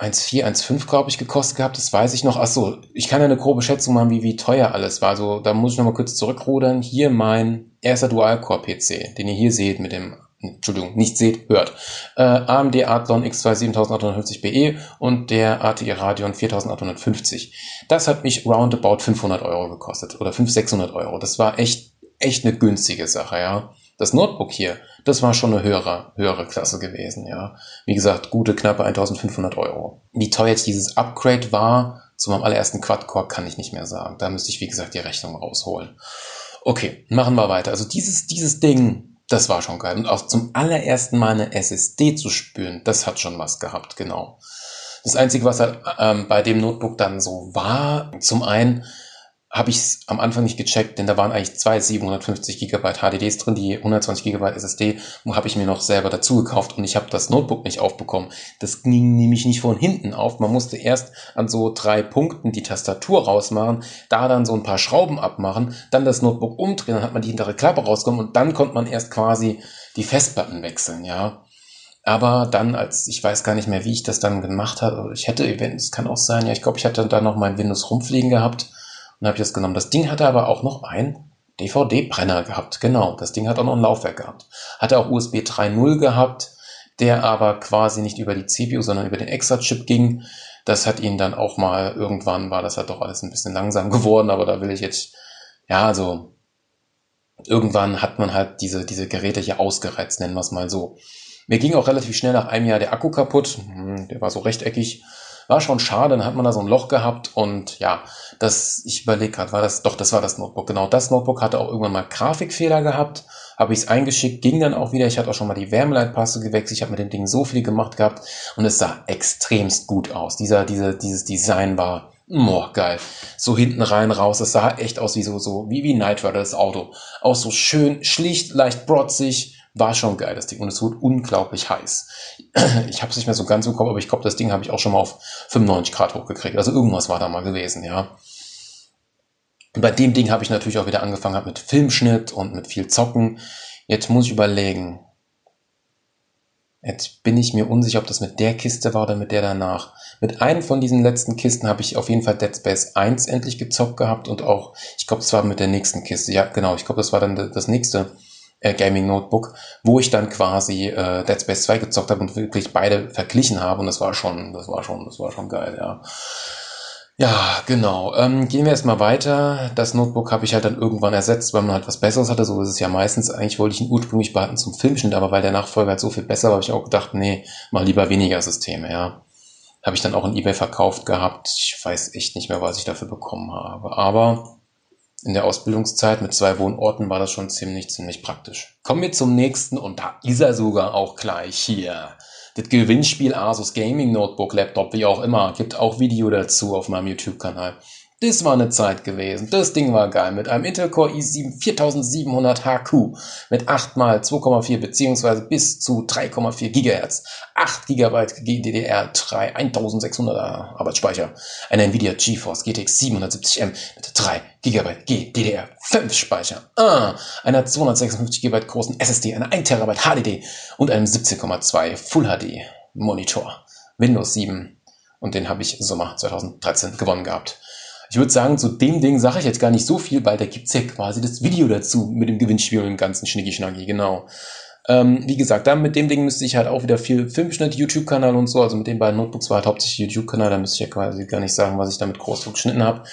1,4, 1,5 glaube ich gekostet gehabt, das weiß ich noch. Ach so, ich kann ja eine grobe Schätzung machen, wie, wie teuer alles war. Also da muss ich noch mal kurz zurückrudern. Hier mein erster Dual-Core-PC, den ihr hier seht mit dem, Entschuldigung, nicht seht, hört. Äh, AMD Athlon X2 7850BE und der ATI Radeon 4850. Das hat mich roundabout 500 Euro gekostet oder 500, 600 Euro. Das war echt echt eine günstige Sache, ja. Das Notebook hier, das war schon eine höhere, höhere Klasse gewesen, ja. Wie gesagt, gute knappe 1500 Euro. Wie teuer jetzt dieses Upgrade war zu meinem allerersten Quad-Core, kann ich nicht mehr sagen. Da müsste ich, wie gesagt, die Rechnung rausholen. Okay, machen wir weiter. Also dieses, dieses Ding, das war schon geil. Und auch zum allerersten Mal eine SSD zu spüren, das hat schon was gehabt, genau. Das Einzige, was halt ähm, bei dem Notebook dann so war, zum einen, habe ich es am Anfang nicht gecheckt, denn da waren eigentlich zwei 750 GB HDDs drin, die 120 GB SSD habe ich mir noch selber dazu gekauft und ich habe das Notebook nicht aufbekommen. Das ging nämlich nicht von hinten auf. Man musste erst an so drei Punkten die Tastatur rausmachen, da dann so ein paar Schrauben abmachen, dann das Notebook umdrehen, dann hat man die hintere Klappe rausgekommen und dann konnte man erst quasi die Festplatten wechseln, ja. Aber dann, als ich weiß gar nicht mehr, wie ich das dann gemacht habe, ich hätte es kann auch sein, ja, ich glaube, ich hatte dann noch mein Windows rumfliegen gehabt und habe ich das genommen. Das Ding hatte aber auch noch ein DVD-Brenner gehabt, genau. Das Ding hat auch noch ein Laufwerk gehabt. Hatte auch USB 3.0 gehabt, der aber quasi nicht über die CPU, sondern über den Extra-Chip ging. Das hat ihn dann auch mal, irgendwann war das halt doch alles ein bisschen langsam geworden, aber da will ich jetzt, ja, also irgendwann hat man halt diese, diese Geräte hier ausgereizt, nennen wir es mal so. Mir ging auch relativ schnell nach einem Jahr der Akku kaputt. Hm, der war so rechteckig. War schon schade, dann hat man da so ein Loch gehabt und ja, das, ich überlege gerade, war das, doch, das war das Notebook. Genau, das Notebook hatte auch irgendwann mal Grafikfehler gehabt, habe ich es eingeschickt, ging dann auch wieder. Ich hatte auch schon mal die Wärmeleitpaste gewechselt. Ich habe mit dem Ding so viel gemacht gehabt und es sah extremst gut aus. Dieser, diese, dieses Design war Boah, geil. So hinten rein, raus. Das sah echt aus wie so, so, wie, wie Night Rider, das Auto. Auch so schön, schlicht, leicht brotzig. War schon geil, das Ding. Und es wurde unglaublich heiß. Ich habe es nicht mehr so ganz im Kopf, aber ich glaube, das Ding habe ich auch schon mal auf 95 Grad hochgekriegt. Also irgendwas war da mal gewesen, ja. Und bei dem Ding habe ich natürlich auch wieder angefangen mit Filmschnitt und mit viel Zocken. Jetzt muss ich überlegen, Jetzt bin ich mir unsicher, ob das mit der Kiste war oder mit der danach. Mit einem von diesen letzten Kisten habe ich auf jeden Fall Dead Space 1 endlich gezockt gehabt und auch, ich glaube, es war mit der nächsten Kiste. Ja, genau, ich glaube, das war dann das nächste äh, Gaming Notebook, wo ich dann quasi äh, Dead Space 2 gezockt habe und wirklich beide verglichen habe und das war schon, das war schon, das war schon geil, ja. Ja, genau. Ähm, gehen wir erstmal weiter. Das Notebook habe ich halt dann irgendwann ersetzt, weil man halt was Besseres hatte. So ist es ja meistens. Eigentlich wollte ich ihn ursprünglich behalten zum Filmschnitt, aber weil der Nachfolger halt so viel besser war, habe ich auch gedacht, nee, mal lieber weniger Systeme, ja. Habe ich dann auch in Ebay verkauft gehabt. Ich weiß echt nicht mehr, was ich dafür bekommen habe. Aber in der Ausbildungszeit mit zwei Wohnorten war das schon ziemlich, ziemlich praktisch. Kommen wir zum nächsten und da ist er sogar auch gleich hier das Gewinnspiel Asus Gaming Notebook, Laptop, wie auch immer. Gibt auch Video dazu auf meinem YouTube-Kanal. Das war eine Zeit gewesen. Das Ding war geil. Mit einem Intel Core i7 4700 HQ mit 8 mal 2,4 beziehungsweise bis zu 3,4 Gigahertz. 8 GB GDDR3 1600er Arbeitsspeicher. Ein Nvidia GeForce GTX 770M mit 3 GB GDDR5 Speicher. Ah, einer 256 GB großen SSD, einer 1 TB HDD und einem 17,2 Full HD Monitor. Windows 7 und den habe ich Sommer 2013 gewonnen gehabt. Ich würde sagen, zu dem Ding sage ich jetzt gar nicht so viel, weil da gibt's ja quasi das Video dazu mit dem Gewinnspiel und dem ganzen Schnicki-Schnacki, genau. Ähm, wie gesagt, dann mit dem Ding müsste ich halt auch wieder viel Filmschnitt, YouTube-Kanal und so, also mit den beiden Notebooks war halt hauptsächlich YouTube-Kanal, da müsste ich ja quasi gar nicht sagen, was ich damit groß geschnitten habe.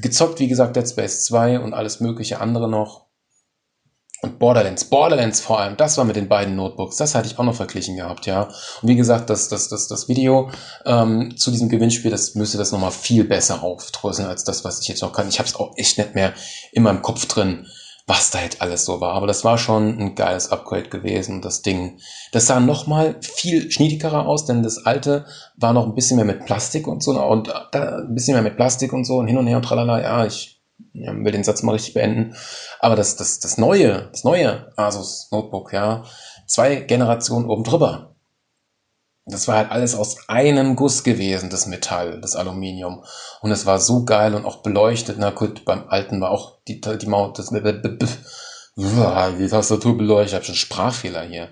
Gezockt, wie gesagt, Dead Space 2 und alles mögliche andere noch. Und Borderlands, Borderlands vor allem, das war mit den beiden Notebooks, das hatte ich auch noch verglichen gehabt, ja. Und wie gesagt, das, das, das, das Video ähm, zu diesem Gewinnspiel, das müsste das nochmal viel besser aufdröseln als das, was ich jetzt noch kann. Ich habe es auch echt nicht mehr in meinem Kopf drin, was da jetzt alles so war. Aber das war schon ein geiles Upgrade gewesen. Das Ding, das sah nochmal viel schniedikerer aus, denn das alte war noch ein bisschen mehr mit Plastik und so und da ein bisschen mehr mit Plastik und so und hin und her und tralala. Ja, ich will den Satz mal richtig beenden. Aber das, das, das neue, das neue Asus Notebook, ja, zwei Generationen oben drüber. Das war halt alles aus einem Guss gewesen, das Metall, das Aluminium. Und es war so geil und auch beleuchtet. Na gut, beim alten war auch die, die Maut, das, die Tastatur beleuchtet. Ich habe schon Sprachfehler hier.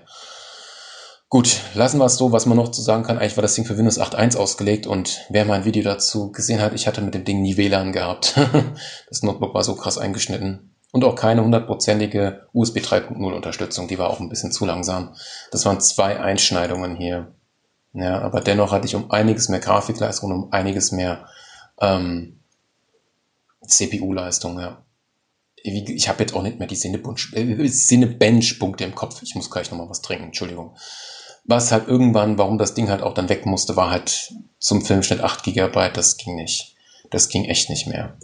Gut, lassen wir es so, was man noch zu sagen kann. Eigentlich war das Ding für Windows 8.1 ausgelegt und wer mein Video dazu gesehen hat, ich hatte mit dem Ding nie WLAN gehabt. das Notebook war so krass eingeschnitten. Und auch keine hundertprozentige USB 3.0 Unterstützung, die war auch ein bisschen zu langsam. Das waren zwei Einschneidungen hier. Ja, aber dennoch hatte ich um einiges mehr Grafikleistung und um einiges mehr ähm, CPU-Leistung, ja. Ich habe jetzt auch nicht mehr die äh, Sinnebench-Punkte im Kopf. Ich muss gleich nochmal was trinken, Entschuldigung was halt irgendwann, warum das Ding halt auch dann weg musste, war halt zum Filmschnitt 8 GB, das ging nicht. Das ging echt nicht mehr.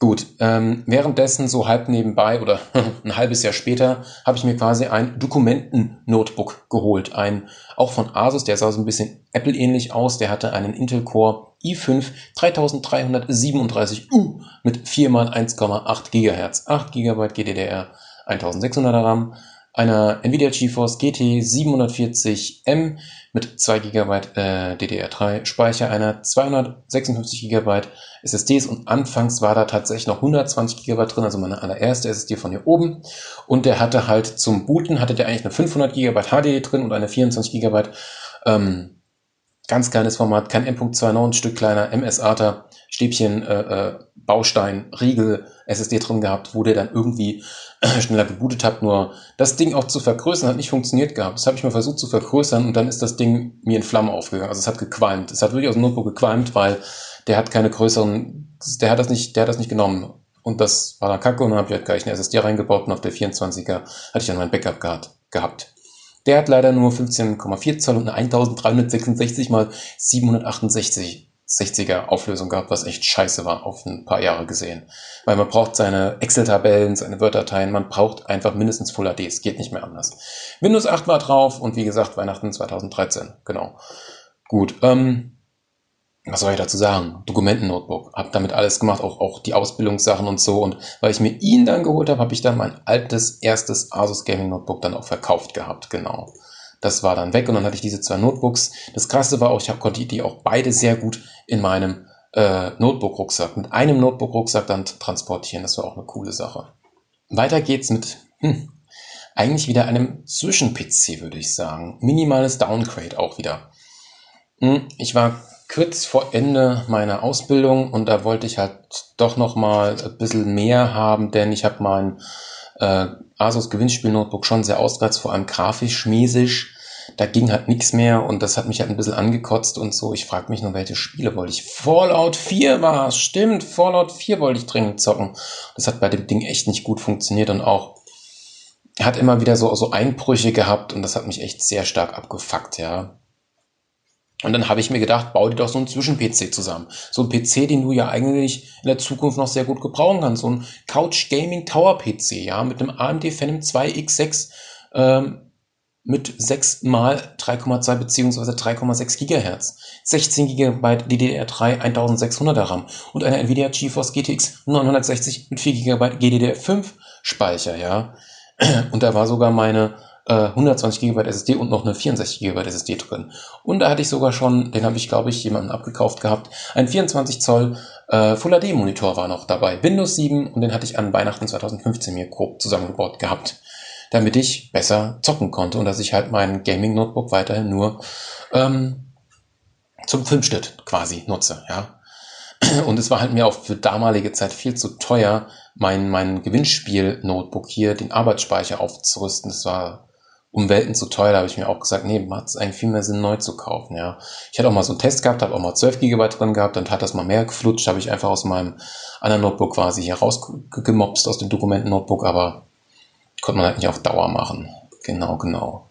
Gut, ähm, währenddessen so halb nebenbei oder ein halbes Jahr später habe ich mir quasi ein Dokumenten-Notebook geholt. Ein, auch von Asus, der sah so ein bisschen Apple-ähnlich aus. Der hatte einen Intel Core i5 3337U mit 4 x 1,8 GHz, 8 GB GDDR, 1600er RAM, einer Nvidia GeForce GT 740M mit 2 GB äh, DDR3 Speicher, einer 256 GB SSDs und anfangs war da tatsächlich noch 120 GB drin, also meine allererste SSD von hier oben. Und der hatte halt zum Booten, hatte der eigentlich eine 500 GB HDD drin und eine 24 GB ähm, ganz kleines Format, kein M.2 noch ein Stück kleiner, MS-ATA, Stäbchen, äh, äh, Baustein, Riegel, SSD drin gehabt, wo der dann irgendwie schneller gebootet hat. Nur das Ding auch zu vergrößern hat nicht funktioniert gehabt. Das habe ich mal versucht zu vergrößern und dann ist das Ding mir in Flammen aufgegangen. Also es hat gequalmt. Es hat wirklich aus dem Notebook gequalmt, weil der hat keine größeren, der hat das nicht, der hat das nicht genommen. Und das war dann kacke und dann habe ich halt gleich eine SSD reingebaut und auf der 24er hatte ich dann mein Backup gehabt. Der hat leider nur 15,4 Zoll und eine 1366 mal 768 60er Auflösung gehabt, was echt scheiße war, auf ein paar Jahre gesehen. Weil man braucht seine Excel-Tabellen, seine Word-Dateien, man braucht einfach mindestens Full HD, es geht nicht mehr anders. Windows 8 war drauf und wie gesagt, Weihnachten 2013, genau. Gut, ähm, was soll ich dazu sagen? Dokumenten-Notebook. Hab damit alles gemacht, auch, auch die Ausbildungssachen und so. Und weil ich mir ihn dann geholt habe, habe ich dann mein altes, erstes Asus Gaming Notebook dann auch verkauft gehabt, genau. Das war dann weg und dann hatte ich diese zwei Notebooks. Das krasse war auch, ich hab, konnte die auch beide sehr gut in meinem äh, Notebook-Rucksack, mit einem Notebook-Rucksack dann transportieren. Das war auch eine coole Sache. Weiter geht's mit, hm, eigentlich wieder einem Zwischen-PC, würde ich sagen. Minimales Downgrade auch wieder. Hm, ich war kurz vor Ende meiner Ausbildung und da wollte ich halt doch noch mal ein bisschen mehr haben, denn ich habe mein äh, Asus Gewinnspiel-Notebook schon sehr ausgereizt, vor allem grafisch, mäßig. Da ging halt nichts mehr und das hat mich halt ein bisschen angekotzt und so. Ich frage mich nur, welche Spiele wollte ich. Fallout 4 war es, stimmt. Fallout 4 wollte ich dringend zocken. Das hat bei dem Ding echt nicht gut funktioniert und auch hat immer wieder so, so Einbrüche gehabt und das hat mich echt sehr stark abgefuckt, ja. Und dann habe ich mir gedacht, bau dir doch so einen Zwischen-PC zusammen. So ein PC, den du ja eigentlich in der Zukunft noch sehr gut gebrauchen kannst. So ein Couch Gaming Tower PC, ja, mit einem AMD Phantom 2 X6 ähm, mit 6 mal 3,2 beziehungsweise 3,6 Gigahertz, 16 GB DDR3 1600er RAM und einer Nvidia GeForce GTX 960 mit 4 GB GDDR5 Speicher, ja. Und da war sogar meine 120 GB SSD und noch eine 64 GB SSD drin. Und da hatte ich sogar schon, den habe ich glaube ich jemanden abgekauft gehabt, ein 24 Zoll äh, Full HD Monitor war noch dabei, Windows 7 und den hatte ich an Weihnachten 2015 mir grob zusammengebaut gehabt, damit ich besser zocken konnte und dass ich halt mein Gaming Notebook weiterhin nur ähm, zum Filmschnitt quasi nutze, ja. Und es war halt mir auch für damalige Zeit viel zu teuer, mein, mein Gewinnspiel-Notebook hier, den Arbeitsspeicher aufzurüsten. Das war um Welten zu teuer, da habe ich mir auch gesagt, nee, macht es eigentlich viel mehr Sinn, neu zu kaufen, ja. Ich hatte auch mal so einen Test gehabt, habe auch mal 12 GB drin gehabt, dann hat das mal mehr geflutscht, habe ich einfach aus meinem anderen Notebook quasi hier rausgemopst aus dem Dokumenten-Notebook, aber konnte man halt nicht auf Dauer machen. Genau, genau.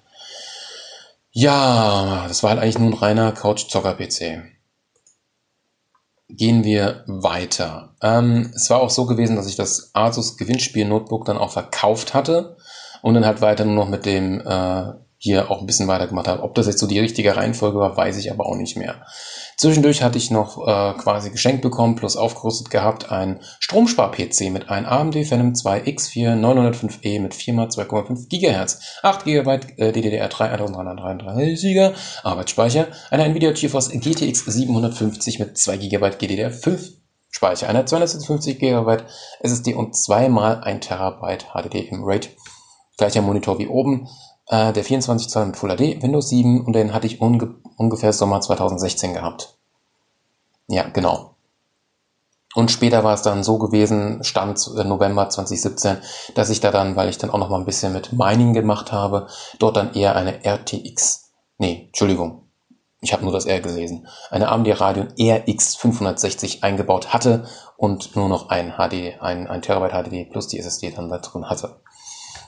Ja, das war halt eigentlich nur ein reiner Couch-Zocker-PC. Gehen wir weiter. Ähm, es war auch so gewesen, dass ich das Asus Gewinnspiel-Notebook dann auch verkauft hatte und dann halt weiter nur noch mit dem äh, hier auch ein bisschen weitergemacht habe. Ob das jetzt so die richtige Reihenfolge war, weiß ich aber auch nicht mehr. Zwischendurch hatte ich noch äh, quasi geschenkt bekommen, plus aufgerüstet gehabt, ein Stromspar-PC mit einem AMD Phantom 2 X4 905E mit 4x2,5 GHz, 8 GB äh, DDR3 1333er Arbeitsspeicher, einer Nvidia GeForce GTX 750 mit 2 GB GDDR5 Speicher, einer 250 GB SSD und 2 x 1 TB HDD im RAID Gleicher Monitor wie oben. Äh, der 24 Zoll mit Full HD, Windows 7 und den hatte ich unge ungefähr Sommer 2016 gehabt. Ja, genau. Und später war es dann so gewesen, Stand November 2017, dass ich da dann, weil ich dann auch noch mal ein bisschen mit Mining gemacht habe, dort dann eher eine RTX, nee, Entschuldigung, ich habe nur das R gelesen, eine AMD Radeon RX 560 eingebaut hatte und nur noch ein HD, ein, ein Terabyte HDD plus die SSD dann da drin hatte.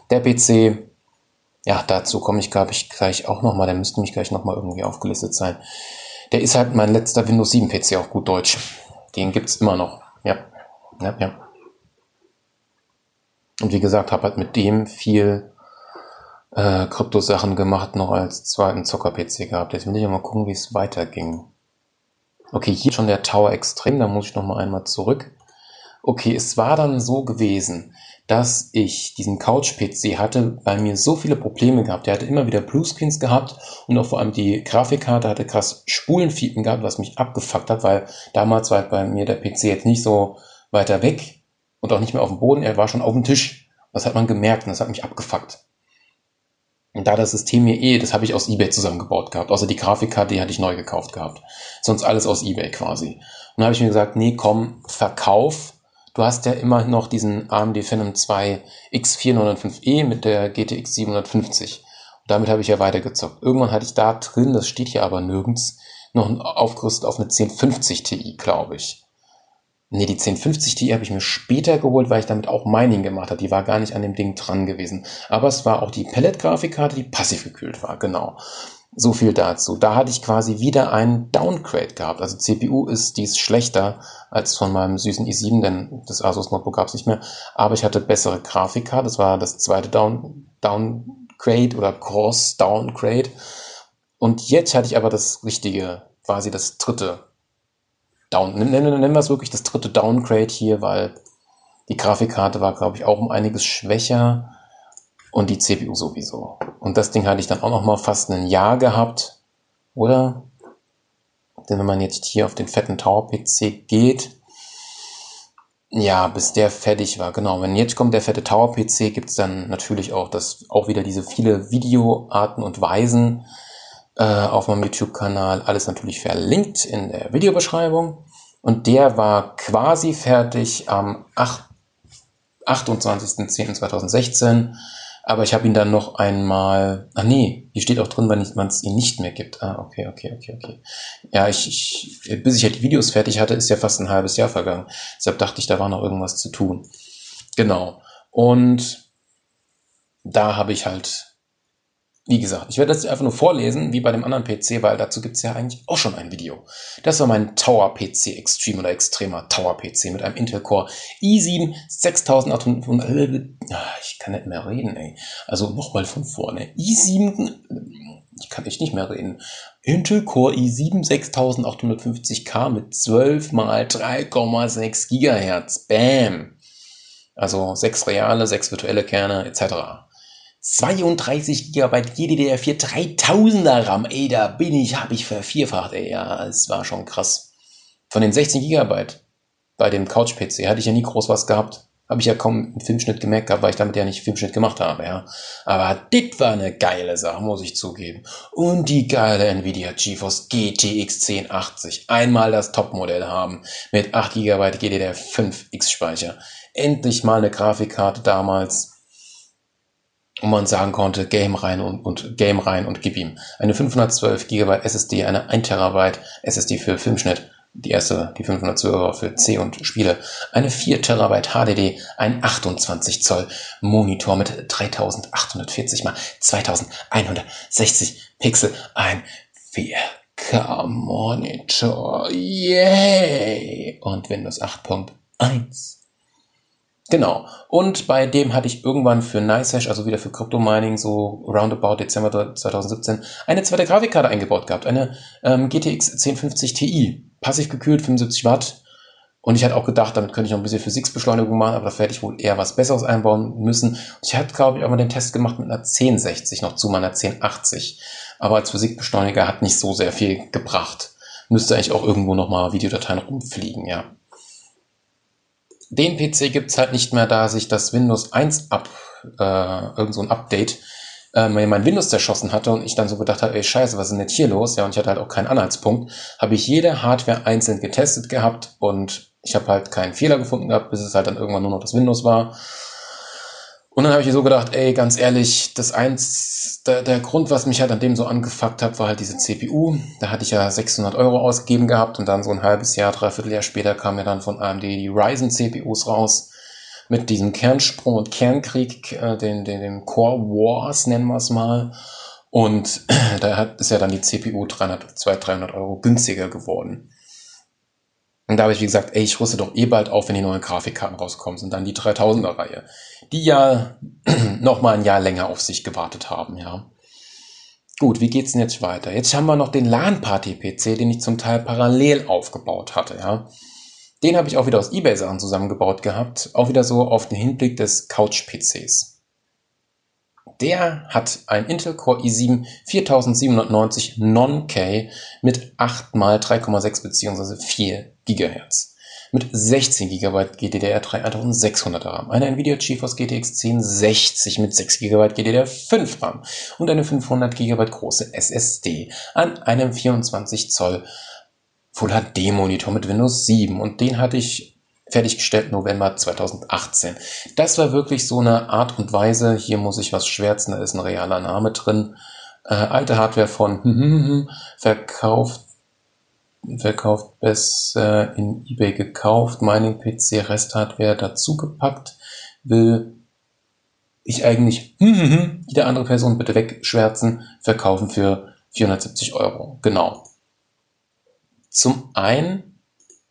Der PC, ja, dazu komme ich, glaube ich, gleich auch nochmal, der müsste mich gleich nochmal irgendwie aufgelistet sein. Der ist halt mein letzter Windows 7 PC auf gut Deutsch. Den gibt's immer noch. Ja, ja, ja. Und wie gesagt, habe halt mit dem viel äh, Krypto-Sachen gemacht, noch als zweiten Zocker-PC gehabt. Jetzt will ich mal gucken, wie es weiterging. Okay, hier schon der Tower Extrem, da muss ich noch mal einmal zurück. Okay, es war dann so gewesen, dass ich diesen Couch-PC hatte, weil mir so viele Probleme gehabt. Der hatte immer wieder Bluescreens gehabt und auch vor allem die Grafikkarte hatte krass Spulenfiepen gehabt, was mich abgefuckt hat, weil damals war bei mir der PC jetzt nicht so weiter weg und auch nicht mehr auf dem Boden, er war schon auf dem Tisch. Das hat man gemerkt und das hat mich abgefuckt. Und da das System hier eh, das habe ich aus Ebay zusammengebaut gehabt. Außer die Grafikkarte, die hatte ich neu gekauft gehabt. Sonst alles aus Ebay quasi. Und dann habe ich mir gesagt, nee, komm, verkauf Du hast ja immer noch diesen AMD Phenom 2 X405E mit der GTX 750. Und damit habe ich ja weitergezockt. Irgendwann hatte ich da drin, das steht hier aber nirgends, noch aufgerüstet auf eine 1050 Ti, glaube ich. Nee, die 1050 Ti habe ich mir später geholt, weil ich damit auch Mining gemacht habe. Die war gar nicht an dem Ding dran gewesen. Aber es war auch die Pellet-Grafikkarte, die passiv gekühlt war, genau. So viel dazu. Da hatte ich quasi wieder ein Downgrade gehabt. Also CPU ist dies schlechter als von meinem süßen i7, denn das Asus Notebook gab es nicht mehr. Aber ich hatte bessere Grafikkarte. Das war das zweite Down, Downgrade oder Cross Downgrade. Und jetzt hatte ich aber das richtige, quasi das dritte Down. Nennen, nennen wir es wirklich das dritte Downgrade hier, weil die Grafikkarte war, glaube ich, auch um einiges schwächer und die CPU sowieso. Und das Ding hatte ich dann auch noch mal fast ein Jahr gehabt, oder? Denn wenn man jetzt hier auf den fetten Tower PC geht, ja, bis der fertig war, genau. Wenn jetzt kommt der fette Tower PC, gibt's dann natürlich auch das, auch wieder diese viele Videoarten und Weisen äh, auf meinem YouTube-Kanal. Alles natürlich verlinkt in der Videobeschreibung. Und der war quasi fertig am 28.10.2016 aber ich habe ihn dann noch einmal. Ach nee, hier steht auch drin, wann man es ihn nicht mehr gibt. Ah, okay, okay, okay, okay. Ja, ich, ich, bis ich halt die Videos fertig hatte, ist ja fast ein halbes Jahr vergangen. Deshalb dachte ich, da war noch irgendwas zu tun. Genau. Und da habe ich halt wie gesagt, ich werde das einfach nur vorlesen, wie bei dem anderen PC, weil dazu gibt es ja eigentlich auch schon ein Video. Das war mein Tower PC Extreme oder extremer Tower PC mit einem Intel Core i7 6800. Ich kann nicht mehr reden, ey. Also nochmal von vorne. i7, ich kann echt nicht mehr reden. Intel Core i7 6850K mit 12 mal 3,6 Gigahertz. Bam! Also 6 reale, 6 virtuelle Kerne etc. 32 GB GDDR4 3000er RAM, ey, da bin ich, hab ich vervierfacht, ey, ja, es war schon krass. Von den 16 GB bei dem Couch-PC hatte ich ja nie groß was gehabt. Habe ich ja kaum einen Filmschnitt gemerkt gehabt, weil ich damit ja nicht Filmschnitt gemacht habe, ja. Aber dit war eine geile Sache, muss ich zugeben. Und die geile Nvidia GeForce GTX 1080. Einmal das Topmodell haben mit 8 GB GDDR5X Speicher. Endlich mal eine Grafikkarte damals wo man sagen konnte, Game rein und, und Game rein und gib ihm. Eine 512 GB SSD, eine 1 Terabyte SSD für Filmschnitt, die erste, die 512 war für C und Spiele, eine 4 Terabyte HDD, ein 28 Zoll Monitor mit 3840 mal 2160 Pixel, ein 4K Monitor, yay! Und Windows 8.1. Genau. Und bei dem hatte ich irgendwann für NiceHash, also wieder für Crypto Mining, so roundabout Dezember 2017, eine zweite Grafikkarte eingebaut gehabt. Eine ähm, GTX 1050 Ti. Passiv gekühlt, 75 Watt. Und ich hatte auch gedacht, damit könnte ich noch ein bisschen Physikbeschleunigung machen, aber da hätte ich wohl eher was Besseres einbauen müssen. Ich hatte, glaube ich, auch mal den Test gemacht mit einer 1060 noch zu meiner 1080. Aber als Physikbeschleuniger hat nicht so sehr viel gebracht. Müsste eigentlich auch irgendwo nochmal Videodateien rumfliegen, ja den PC gibt's halt nicht mehr, da sich das Windows 1 ab, äh, irgend so ein Update, äh, mein Windows zerschossen hatte und ich dann so gedacht habe, ey scheiße, was ist denn jetzt hier los? Ja, und ich hatte halt auch keinen Anhaltspunkt, habe ich jede Hardware einzeln getestet gehabt und ich habe halt keinen Fehler gefunden gehabt, bis es halt dann irgendwann nur noch das Windows war. Und dann habe ich so gedacht, ey, ganz ehrlich, das eins, der, der Grund, was mich halt an dem so angefuckt hat, war halt diese CPU. Da hatte ich ja 600 Euro ausgegeben gehabt und dann so ein halbes Jahr, dreiviertel Jahr später kam mir dann von AMD die Ryzen CPUs raus mit diesem Kernsprung und Kernkrieg, äh, den, den, den Core Wars nennen wir es mal. Und da hat, ist ja dann die CPU 300, 200, 300 Euro günstiger geworden. Und da habe ich, wie gesagt, ey, ich rüste doch eh bald auf, wenn die neuen Grafikkarten rauskommen. Und dann die 3000er Reihe, die ja noch mal ein Jahr länger auf sich gewartet haben, ja. Gut, wie geht's denn jetzt weiter? Jetzt haben wir noch den LAN-Party-PC, den ich zum Teil parallel aufgebaut hatte, ja. Den habe ich auch wieder aus Ebay-Sachen zusammengebaut gehabt. Auch wieder so auf den Hinblick des Couch-PCs. Der hat ein Intel Core i7 4790 Non-K mit 8 x 3,6 bzw. 4 GHz. Mit 16 GB GDDR3 1600 RAM, eine Nvidia GeForce GTX 1060 mit 6 GB GDDR5 RAM und eine 500 GB große SSD an einem 24 Zoll Full HD Monitor mit Windows 7 und den hatte ich fertiggestellt November 2018. Das war wirklich so eine Art und Weise, hier muss ich was schwärzen, da ist ein realer Name drin. Äh, alte Hardware von verkauft verkauft besser in eBay gekauft, Mining PC Resthardware dazugepackt, will ich eigentlich jede andere Person bitte wegschwärzen, verkaufen für 470 Euro. Genau. Zum einen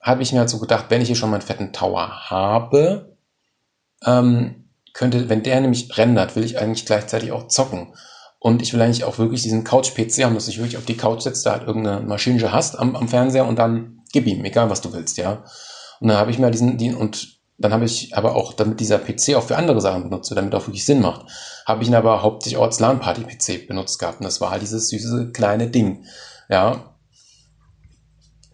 habe ich mir halt so gedacht, wenn ich hier schon meinen fetten Tower habe, ähm, könnte, wenn der nämlich rendert, will ich eigentlich gleichzeitig auch zocken. Und ich will eigentlich auch wirklich diesen Couch-PC haben, dass du dich wirklich auf die Couch setzt, da halt irgendeine Maschine hast am, am Fernseher und dann gib ihm, egal was du willst, ja. Und dann habe ich mir diesen, den, und dann habe ich aber auch, damit dieser PC auch für andere Sachen benutzt damit auch wirklich Sinn macht, habe ich ihn aber hauptsächlich auch als LAN-Party-PC benutzt gehabt. Und das war halt dieses süße kleine Ding. Ja,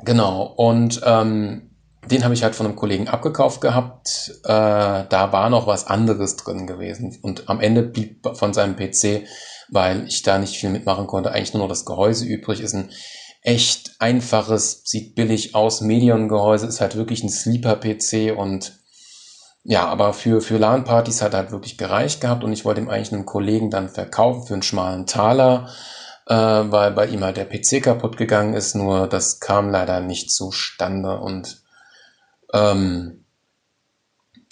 Genau, und ähm, den habe ich halt von einem Kollegen abgekauft gehabt. Äh, da war noch was anderes drin gewesen. Und am Ende blieb von seinem PC, weil ich da nicht viel mitmachen konnte, eigentlich nur noch das Gehäuse übrig. Ist ein echt einfaches, sieht billig aus. Medion-Gehäuse ist halt wirklich ein Sleeper-PC und ja, aber für, für LAN-Partys hat er halt wirklich gereicht gehabt und ich wollte ihm eigentlich einem Kollegen dann verkaufen für einen schmalen Taler äh, weil bei ihm halt der PC kaputt gegangen ist, nur das kam leider nicht zustande und ähm,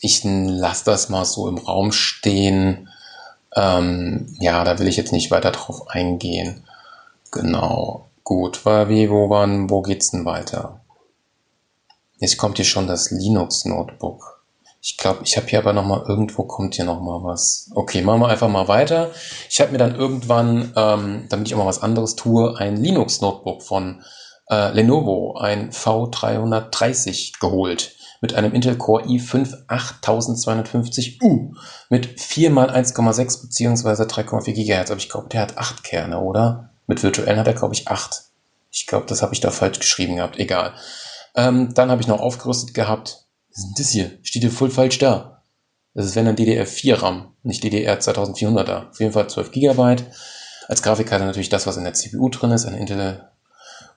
ich lasse das mal so im Raum stehen. Ähm, ja, da will ich jetzt nicht weiter drauf eingehen. Genau. Gut, war wie, wo wann, wo geht's denn weiter? Jetzt kommt hier schon das Linux Notebook. Ich glaube, ich habe hier aber noch mal irgendwo kommt hier noch mal was. Okay, machen wir einfach mal weiter. Ich habe mir dann irgendwann, ähm, damit ich auch mal was anderes tue, ein Linux Notebook von äh, Lenovo, ein V330 geholt mit einem Intel Core i5 8250U mit 4 x 1,6 bzw. 3,4 GHz. Aber ich glaube, der hat 8 Kerne, oder? Mit virtuellen hat er, glaube ich, 8. Ich glaube, das habe ich da falsch geschrieben gehabt. Egal. Ähm, dann habe ich noch aufgerüstet gehabt was ist das hier? Steht hier voll falsch da. Das ist wenn dann DDR4 RAM, nicht DDR 2400er. Auf jeden Fall 12 GB. Als Grafikkarte natürlich das, was in der CPU drin ist, ein Intel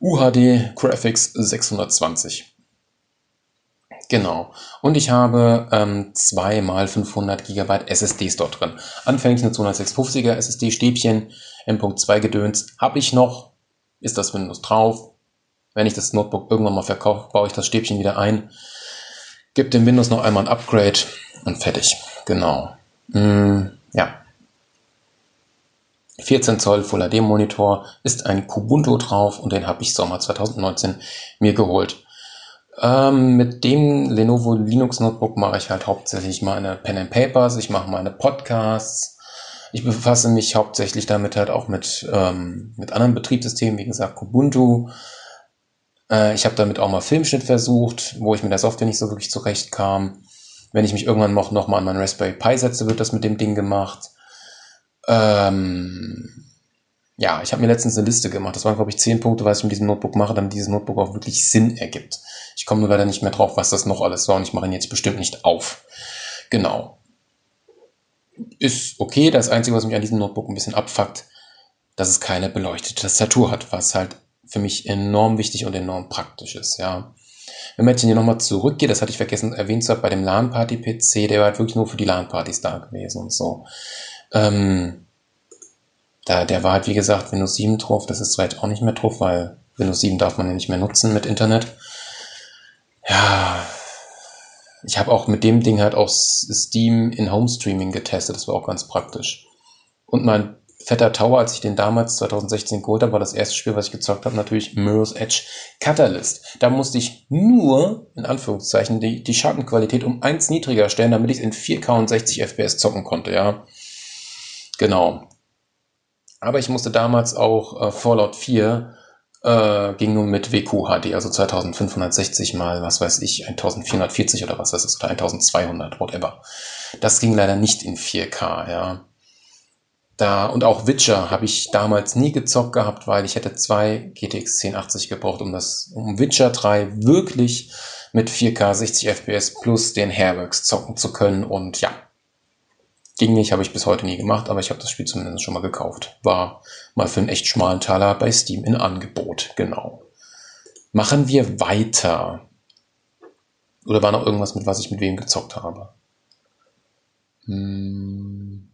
UHD Graphics 620. Genau. Und ich habe ähm, 2 mal 500 GB SSDs dort drin. Anfänglich eine 256er SSD-Stäbchen, M.2 Gedöns habe ich noch. Ist das Windows drauf? Wenn ich das Notebook irgendwann mal verkaufe, baue ich das Stäbchen wieder ein. Gib dem Windows noch einmal ein Upgrade und fertig. Genau. Mm, ja. 14 Zoll Full HD Monitor ist ein Kubuntu drauf und den habe ich Sommer 2019 mir geholt. Ähm, mit dem Lenovo Linux Notebook mache ich halt hauptsächlich meine Pen and Papers, ich mache meine Podcasts, ich befasse mich hauptsächlich damit halt auch mit, ähm, mit anderen Betriebssystemen, wie gesagt Kubuntu, äh, ich habe damit auch mal Filmschnitt versucht, wo ich mit der Software nicht so wirklich zurechtkam. Wenn ich mich irgendwann noch, noch mal an meinen Raspberry Pi setze, wird das mit dem Ding gemacht. Ähm, ja, ich habe mir letztens eine Liste gemacht. Das waren, glaube ich, zehn Punkte, was ich mit diesem Notebook mache, damit dieses Notebook auch wirklich Sinn ergibt. Ich komme nur leider nicht mehr drauf, was das noch alles war und ich mache ihn jetzt bestimmt nicht auf. Genau. Ist okay. Das Einzige, was mich an diesem Notebook ein bisschen abfuckt, dass es keine beleuchtete Tastatur hat, was halt für mich enorm wichtig und enorm praktisch ist, ja. Wenn man jetzt hier nochmal zurückgeht, das hatte ich vergessen erwähnt zu haben, bei dem LAN-Party-PC, der war halt wirklich nur für die LAN-Partys da gewesen und so. Ähm, da, der war halt, wie gesagt, Windows 7 drauf, das ist jetzt auch nicht mehr drauf, weil Windows 7 darf man ja nicht mehr nutzen mit Internet. Ja, ich habe auch mit dem Ding halt auch Steam in Home Streaming getestet, das war auch ganz praktisch. Und mein Fetter Tower, als ich den damals 2016 geholt habe, war das erste Spiel, was ich gezockt habe, natürlich Mirror's Edge Catalyst. Da musste ich nur, in Anführungszeichen, die, die Schattenqualität um eins niedriger stellen, damit ich es in 4K und 60 FPS zocken konnte, ja. Genau. Aber ich musste damals auch äh, Fallout 4 äh, ging nur mit WQHD, also 2560 mal, was weiß ich, 1440 oder was das ist, oder 1200, whatever. Das ging leider nicht in 4K, ja. Da, und auch Witcher habe ich damals nie gezockt gehabt, weil ich hätte zwei GTX 1080 gebraucht, um das, um Witcher 3 wirklich mit 4K 60 FPS plus den Hairworks zocken zu können. Und ja, ging nicht, habe ich bis heute nie gemacht, aber ich habe das Spiel zumindest schon mal gekauft. War mal für einen echt schmalen Taler bei Steam in Angebot, genau. Machen wir weiter. Oder war noch irgendwas, mit was ich mit wem gezockt habe? Hm.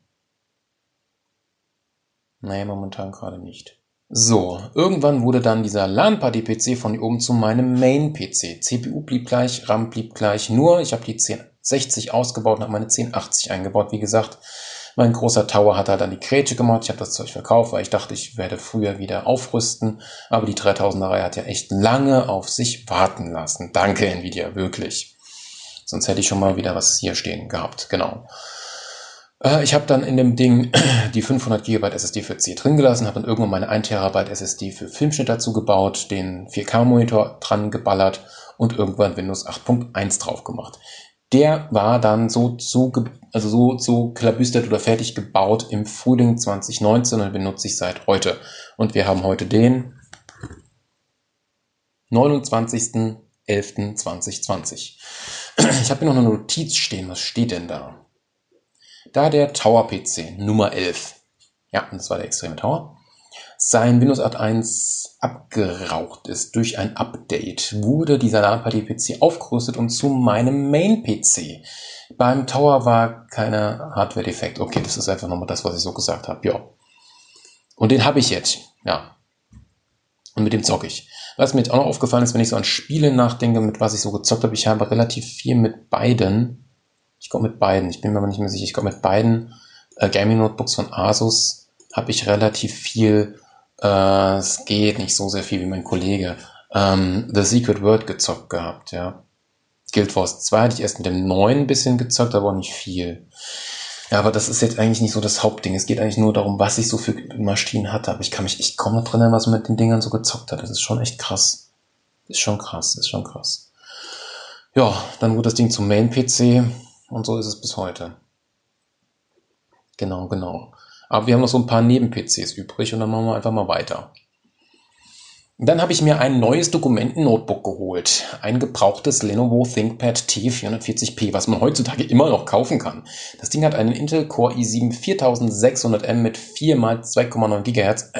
Nee, momentan gerade nicht. So, irgendwann wurde dann dieser LAN-Party-PC von hier oben zu meinem Main-PC. CPU blieb gleich, RAM blieb gleich, nur ich habe die 1060 ausgebaut und habe meine 1080 eingebaut. Wie gesagt, mein großer Tower hat halt dann die Grätsche gemacht. Ich habe das Zeug verkauft, weil ich dachte, ich werde früher wieder aufrüsten. Aber die 3000er Reihe hat ja echt lange auf sich warten lassen. Danke, Nvidia, wirklich. Sonst hätte ich schon mal wieder was hier stehen gehabt. Genau. Äh, ich habe dann in dem Ding die 500 GB SSD für C drin gelassen, habe dann irgendwann meine 1 TB SSD für Filmschnitt dazu gebaut, den 4K-Monitor dran geballert und irgendwann Windows 8.1 drauf gemacht. Der war dann so, so, also so, so klabüstert oder fertig gebaut im Frühling 2019 und benutze ich seit heute. Und wir haben heute den 29.11.2020. Ich habe hier noch eine Notiz stehen. Was steht denn da? Da der Tower PC Nummer 11, ja, das war der extreme Tower, sein Windows 8.1 abgeraucht ist durch ein Update, wurde dieser LAN-Party-PC aufgerüstet und zu meinem Main-PC. Beim Tower war keine Hardware-Defekt. Okay, das ist einfach nochmal das, was ich so gesagt habe. Ja. Und den habe ich jetzt. Ja. Und mit dem zocke ich. Was mir jetzt auch noch aufgefallen ist, wenn ich so an Spiele nachdenke, mit was ich so gezockt habe, ich habe relativ viel mit beiden ich glaube mit beiden, ich bin mir aber nicht mehr sicher, ich glaube mit beiden äh, Gaming Notebooks von Asus habe ich relativ viel, äh, es geht nicht so sehr viel wie mein Kollege, ähm, The Secret World gezockt gehabt, ja. Guild Wars 2 hatte ich erst mit dem neuen bisschen gezockt, aber auch nicht viel. Ja, aber das ist jetzt eigentlich nicht so das Hauptding. Es geht eigentlich nur darum, was ich so für Maschinen hatte. Aber ich kann mich echt kaum noch drin was man mit den Dingern so gezockt hat. Das ist schon echt krass. Ist schon krass, ist schon krass. Ja, dann wurde das Ding zum Main-PC. Und so ist es bis heute. Genau, genau. Aber wir haben noch so ein paar Neben-PCs übrig und dann machen wir einfach mal weiter. Dann habe ich mir ein neues Dokumenten-Notebook geholt. Ein gebrauchtes Lenovo ThinkPad T440p, was man heutzutage immer noch kaufen kann. Das Ding hat einen Intel Core i7 4600M mit 4 x 2,9 GHz.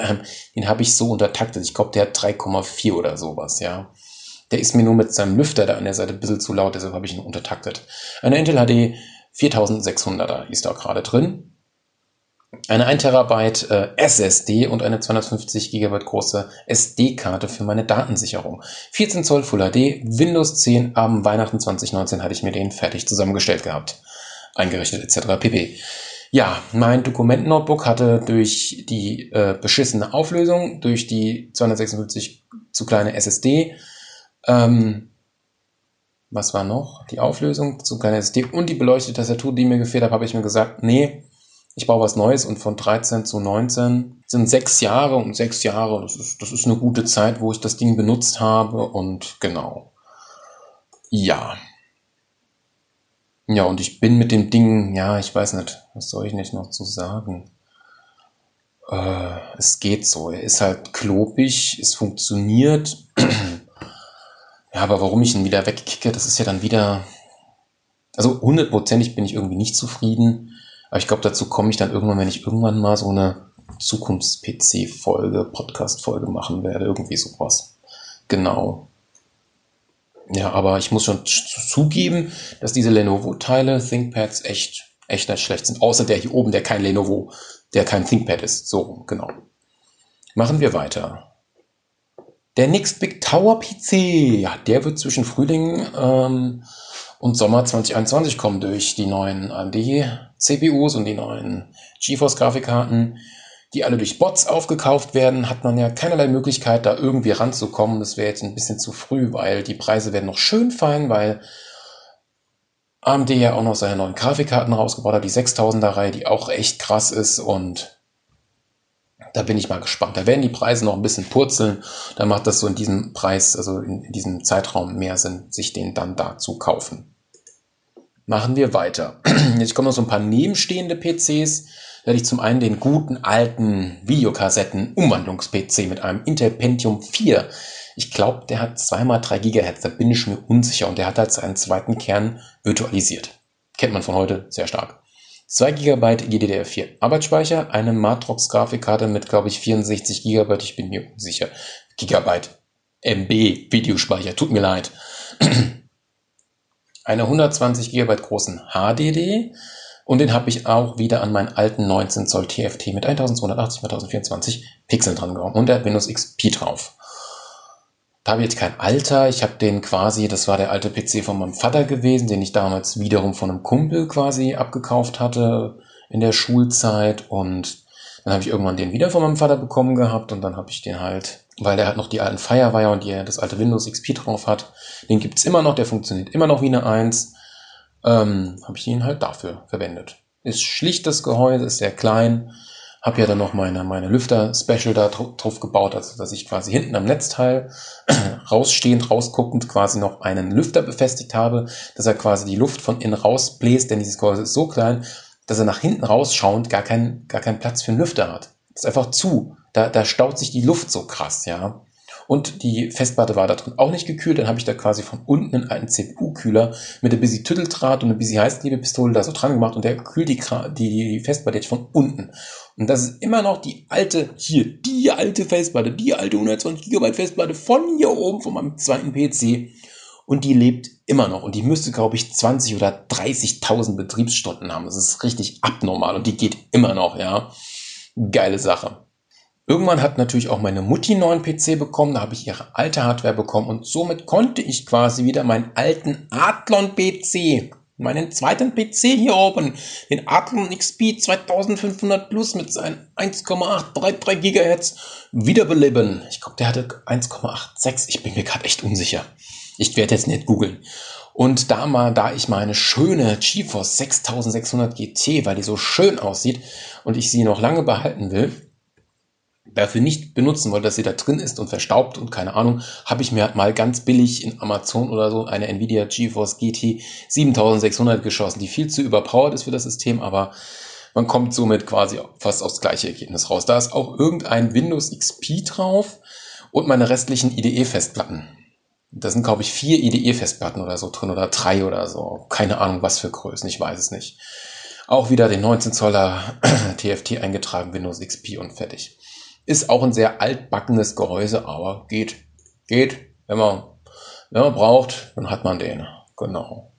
den habe ich so untertaktet. Ich glaube, der hat 3,4 oder sowas, ja. Der ist mir nur mit seinem Lüfter da an der Seite ein bisschen zu laut, deshalb habe ich ihn untertaktet. Eine Intel HD 4600er ist da gerade drin. Eine 1 Terabyte äh, SSD und eine 250 GB große SD-Karte für meine Datensicherung. 14 Zoll Full HD, Windows 10 am Weihnachten 2019 hatte ich mir den fertig zusammengestellt gehabt. Eingerichtet etc. pp. Ja, mein Dokumentennotebook hatte durch die äh, beschissene Auflösung, durch die 256 zu kleine SSD ähm, was war noch? Die Auflösung zu kleiner SD und die beleuchtete Tastatur, die mir gefehlt hat, habe ich mir gesagt, nee, ich baue was Neues und von 13 zu 19 sind sechs Jahre und sechs Jahre, das ist, das ist eine gute Zeit, wo ich das Ding benutzt habe und genau. Ja. Ja, und ich bin mit dem Ding, ja, ich weiß nicht, was soll ich nicht noch zu sagen? Äh, es geht so, er ist halt klobig, es funktioniert. Ja, aber warum ich ihn wieder wegkicke, das ist ja dann wieder. Also hundertprozentig bin ich irgendwie nicht zufrieden. Aber ich glaube, dazu komme ich dann irgendwann, wenn ich irgendwann mal so eine Zukunfts-PC-Folge, Podcast-Folge machen werde. Irgendwie sowas. Genau. Ja, aber ich muss schon zugeben, dass diese Lenovo-Teile, ThinkPads, echt, echt nicht schlecht sind. Außer der hier oben, der kein Lenovo, der kein ThinkPad ist. So, genau. Machen wir weiter. Der Next Big Tower PC, ja, der wird zwischen Frühling ähm, und Sommer 2021 kommen durch die neuen AMD CPUs und die neuen GeForce Grafikkarten, die alle durch Bots aufgekauft werden, hat man ja keinerlei Möglichkeit, da irgendwie ranzukommen. Das wäre jetzt ein bisschen zu früh, weil die Preise werden noch schön fallen, weil AMD ja auch noch seine neuen Grafikkarten rausgebaut hat, die 6000er Reihe, die auch echt krass ist und Da bin ich mal gespannt. Da werden die Preise noch ein bisschen purzeln. Da macht das so in diesem Preis, also in, in diesem Zeitraum mehr Sinn, sich den dann da zu kaufen. Machen wir weiter. Jetzt kommen noch so ein paar nebenstehende PCs. Da hätte ich zum einen den guten alten Videokassetten-Umwandlungs-PC mit einem Intel Pentium 4. Ich glaube, der hat zweimal drei Gigahertz, da bin ich mir unsicher. Und der hat halt seinen zweiten Kern virtualisiert. Kennt man von heute sehr stark. 2 GB GDDR4 Arbeitsspeicher, eine Matrox Grafikkarte mit, glaube ich, 64 GB, ich bin mir unsicher. Gigabyte MB Videospeicher, tut mir leid. eine 120 GB großen HDD und den habe ich auch wieder an meinen alten 19 Zoll TFT mit 1280 x 1024 Pixeln dran gehauen und der Windows XP drauf. Da habe ich jetzt kein Alter. Ich habe den quasi, das war der alte PC von meinem Vater gewesen, den ich damals wiederum von einem Kumpel quasi abgekauft hatte in der Schulzeit. Und dann habe ich irgendwann den wieder von meinem Vater bekommen gehabt und dann habe ich den halt, weil der halt noch die alten Firewire und die, das alte Windows XP drauf hat. Den gibt's immer noch, der funktioniert immer noch wie eine 1. Ähm, habe ich ihn halt dafür verwendet. Ist schlichtes Gehäuse, ist sehr klein habe ja dann noch meine, meine Lüfter-Special da drauf gebaut, also dass ich quasi hinten am Netzteil rausstehend, rausguckend quasi noch einen Lüfter befestigt habe, dass er quasi die Luft von innen rausbläst, denn dieses Gehäuse ist so klein, dass er nach hinten rausschauend gar keinen gar keinen Platz für einen Lüfter hat. Das ist einfach zu. Da, da staut sich die Luft so krass, ja. Und die Festplatte war da drin auch nicht gekühlt. Dann habe ich da quasi von unten einen alten CPU-Kühler mit der Busy Tütteldraht und einer Busy Heißklebepistole da so dran gemacht und der kühlt die, die, die Festplatte jetzt von unten. Und das ist immer noch die alte, hier, die alte Festplatte, die alte 120 GB Festplatte von hier oben, von meinem zweiten PC. Und die lebt immer noch. Und die müsste, glaube ich, 20 oder 30.000 Betriebsstunden haben. Das ist richtig abnormal. Und die geht immer noch, ja. Geile Sache. Irgendwann hat natürlich auch meine Mutti einen neuen PC bekommen, da habe ich ihre alte Hardware bekommen und somit konnte ich quasi wieder meinen alten Athlon PC, meinen zweiten PC hier oben, den Athlon XP 2500 Plus mit seinen 1,833 Gigahertz wiederbeleben. Ich glaube, der hatte 1,86, ich bin mir gerade echt unsicher. Ich werde jetzt nicht googeln. Und da mal, da ich meine schöne GeForce 6600 GT, weil die so schön aussieht und ich sie noch lange behalten will, dafür nicht benutzen wollte, dass sie da drin ist und verstaubt und keine Ahnung, habe ich mir mal ganz billig in Amazon oder so eine Nvidia GeForce GT 7600 geschossen, die viel zu überpowered ist für das System, aber man kommt somit quasi fast aufs gleiche Ergebnis raus. Da ist auch irgendein Windows XP drauf und meine restlichen IDE-Festplatten. Da sind, glaube ich, vier IDE-Festplatten oder so drin oder drei oder so. Keine Ahnung, was für Größen, ich weiß es nicht. Auch wieder den 19 Zoller TFT eingetragen, Windows XP und fertig. Ist auch ein sehr altbackenes Gehäuse, aber geht. Geht. Wenn man, wenn man braucht, dann hat man den. Genau.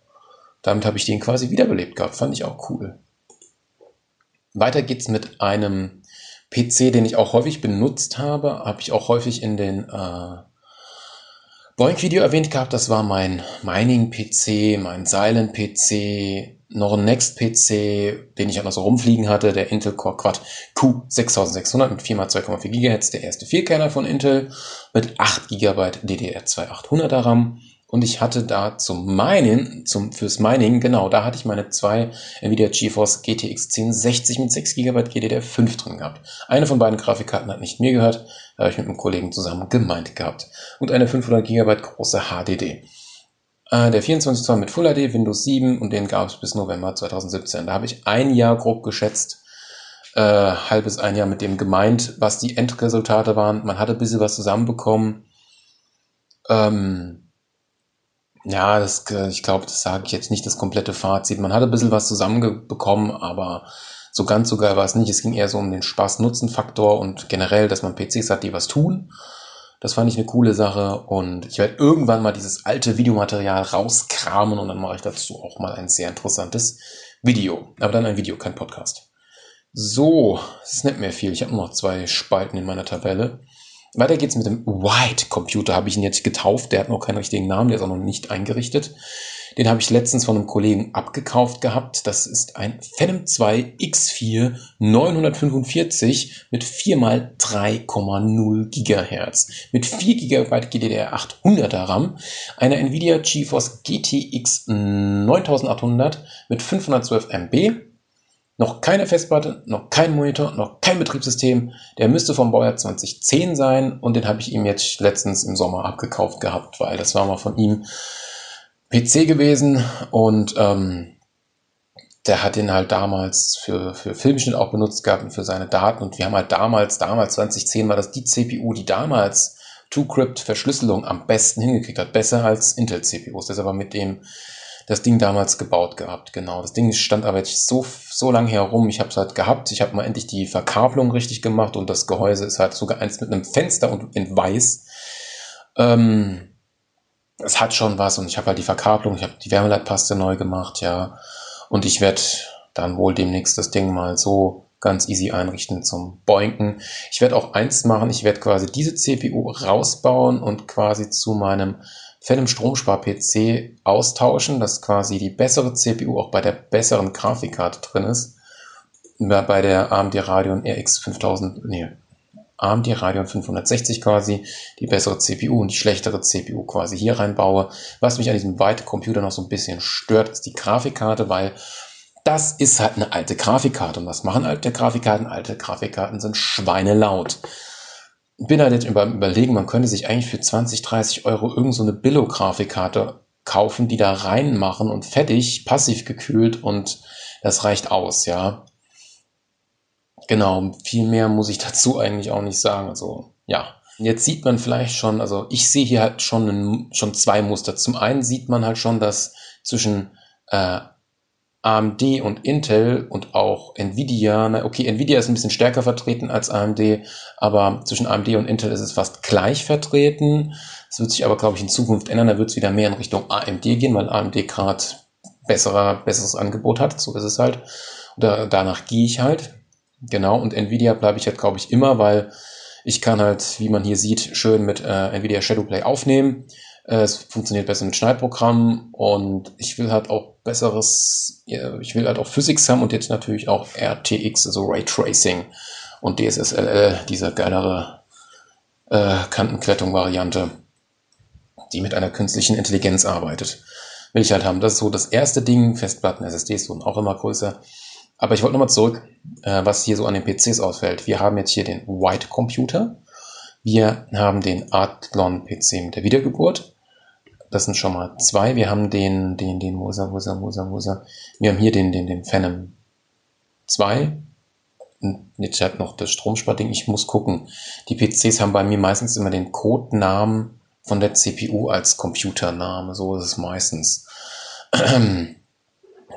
Damit habe ich den quasi wiederbelebt gehabt. Fand ich auch cool. Weiter geht's mit einem PC, den ich auch häufig benutzt habe. Habe ich auch häufig in den äh, Boink-Video erwähnt gehabt. Das war mein Mining-PC, mein Silent-PC, noch ein Next-PC, den ich auch noch so rumfliegen hatte, der Intel Core Quad Q6600 mit 4x2,4 GHz, der erste Vierkerner von Intel mit 8 GB DDR2 800er RAM. Und ich hatte da zum Mining, zum, fürs Mining, genau, da hatte ich meine zwei Nvidia GeForce GTX 1060 mit 6 GB GDDR5 drin gehabt. Eine von beiden Grafikkarten hat nicht mir gehört, da habe ich mit einem Kollegen zusammen gemeint gehabt. Und eine 500 GB große HDD. Äh, der 24 Zoll mit Full HD, Windows 7 und den gab es bis November 2017. Da habe ich ein Jahr grob geschätzt, äh, halbes ein Jahr mit dem gemeint, was die Endresultate waren. Man hatte ein bisschen was zusammenbekommen. Ähm, ja, das, ich glaube, das sage ich jetzt nicht das komplette Fazit. Man hatte ein bisschen was zusammenbekommen, aber so ganz so geil war es nicht. Es ging eher so um den Spaß-Nutzen-Faktor und generell, dass man PCs hat, die was tun. Das fand ich eine coole Sache und ich werde irgendwann mal dieses alte Videomaterial rauskramen und dann mache ich dazu auch mal ein sehr interessantes Video. Aber dann ein Video, kein Podcast. So, es ist nicht mehr viel. Ich habe nur noch zwei Spalten in meiner Tabelle. Weiter geht's mit dem White Computer, habe ich ihn jetzt getauft. Der hat noch keinen richtigen Namen, der ist auch noch nicht eingerichtet. Den habe ich letztens von einem Kollegen abgekauft gehabt. Das ist ein Phenom 2 X4 945 mit 4 mal 3,0 Gigahertz. Mit 4 GB GDDR 800er RAM. Eine Nvidia GeForce GTX 9800 mit 512 MB Noch keine Festplatte, noch kein Monitor, noch kein Betriebssystem. Der müsste vom Baujahr 2010 sein und den habe ich ihm jetzt letztens im Sommer abgekauft gehabt, weil das war mal von ihm PC gewesen und ähm, der hat den halt damals für, für Filmschnitt auch benutzt gehabt und für seine Daten und wir haben halt damals, damals 2010 war das die CPU, die damals TrueCrypt-Verschlüsselung am besten hingekriegt hat, besser als Intel-CPUs. Das ist aber mit dem das Ding damals gebaut gehabt, genau. Das Ding stand aber jetzt so, so lange herum. Ich habe es halt gehabt. Ich habe mal endlich die Verkabelung richtig gemacht und das Gehäuse ist halt sogar eins mit einem Fenster und in weiß. Ähm, es hat schon was und ich habe halt die Verkabelung, ich habe die Wärmeleitpaste neu gemacht, ja. Und ich werde dann wohl demnächst das Ding mal so ganz easy einrichten zum Boinken. Ich werde auch eins machen, ich werde quasi diese CPU rausbauen und quasi zu meinem Phantom Stromspar-PC austauschen, dass quasi die bessere CPU auch bei der besseren Grafikkarte drin ist. Bei der AMD Radeon RX 5000, nee, AMD Radeon 560 quasi, die bessere CPU und die schlechtere CPU quasi hier reinbaue. Was mich an diesem White Computer noch so ein bisschen stört, ist die Grafikkarte, weil das ist halt eine alte Grafikkarte. Und was machen alte Grafikkarten? Alte Grafikkarten sind schweinelaut bin halt jetzt über, überlegen, man könnte sich eigentlich für 20, 30 Euro irgend so eine Billo-Grafikkarte kaufen, die da reinmachen und fertig, passiv gekühlt und das reicht aus, ja. Genau, viel mehr muss ich dazu eigentlich auch nicht sagen. Also, ja. Jetzt sieht man vielleicht schon, also ich sehe hier halt schon, schon zwei Muster. Zum einen sieht man halt schon, dass zwischen äh, AMD und Intel und auch Nvidia, na okay, Nvidia ist ein bisschen stärker vertreten als AMD, aber zwischen AMD und Intel ist es fast gleich vertreten. Es wird sich aber, glaube ich, in Zukunft ändern. Da wird es wieder mehr in Richtung AMD gehen, weil AMD gerade besserer, besseres Angebot hat. So ist es halt. Da, danach gehe ich halt. Genau. Und Nvidia bleibe ich halt, glaube ich, immer, weil ich kann halt, wie man hier sieht, schön mit äh, Nvidia Shadowplay aufnehmen. Äh, es funktioniert besser mit Schneidprogrammen und ich will halt auch besseres, ich will halt auch Physics haben und jetzt natürlich auch RTX, also Raytracing und DSSLL, diese geilere äh, Kantenklettung-Variante, die mit einer künstlichen Intelligenz arbeitet. Will ich halt haben. Das ist so das erste Ding. Festplatten, SSDs wurden auch immer größer. Aber ich wollte nochmal zurück, äh, was hier so an den PCs ausfällt. Wir haben jetzt hier den White Computer. Wir haben den Athlon PC mit der Wiedergeburt. Das sind schon mal zwei. Wir haben den, den, den, wo ist er, wo ist er, wo ist er, wo ist er? Wir haben hier den, den, den Phantom 2. Jetzt hat noch das Stromsparding. Ich muss gucken. Die PCs haben bei mir meistens immer den Codenamen von der CPU als Computername. So ist es meistens.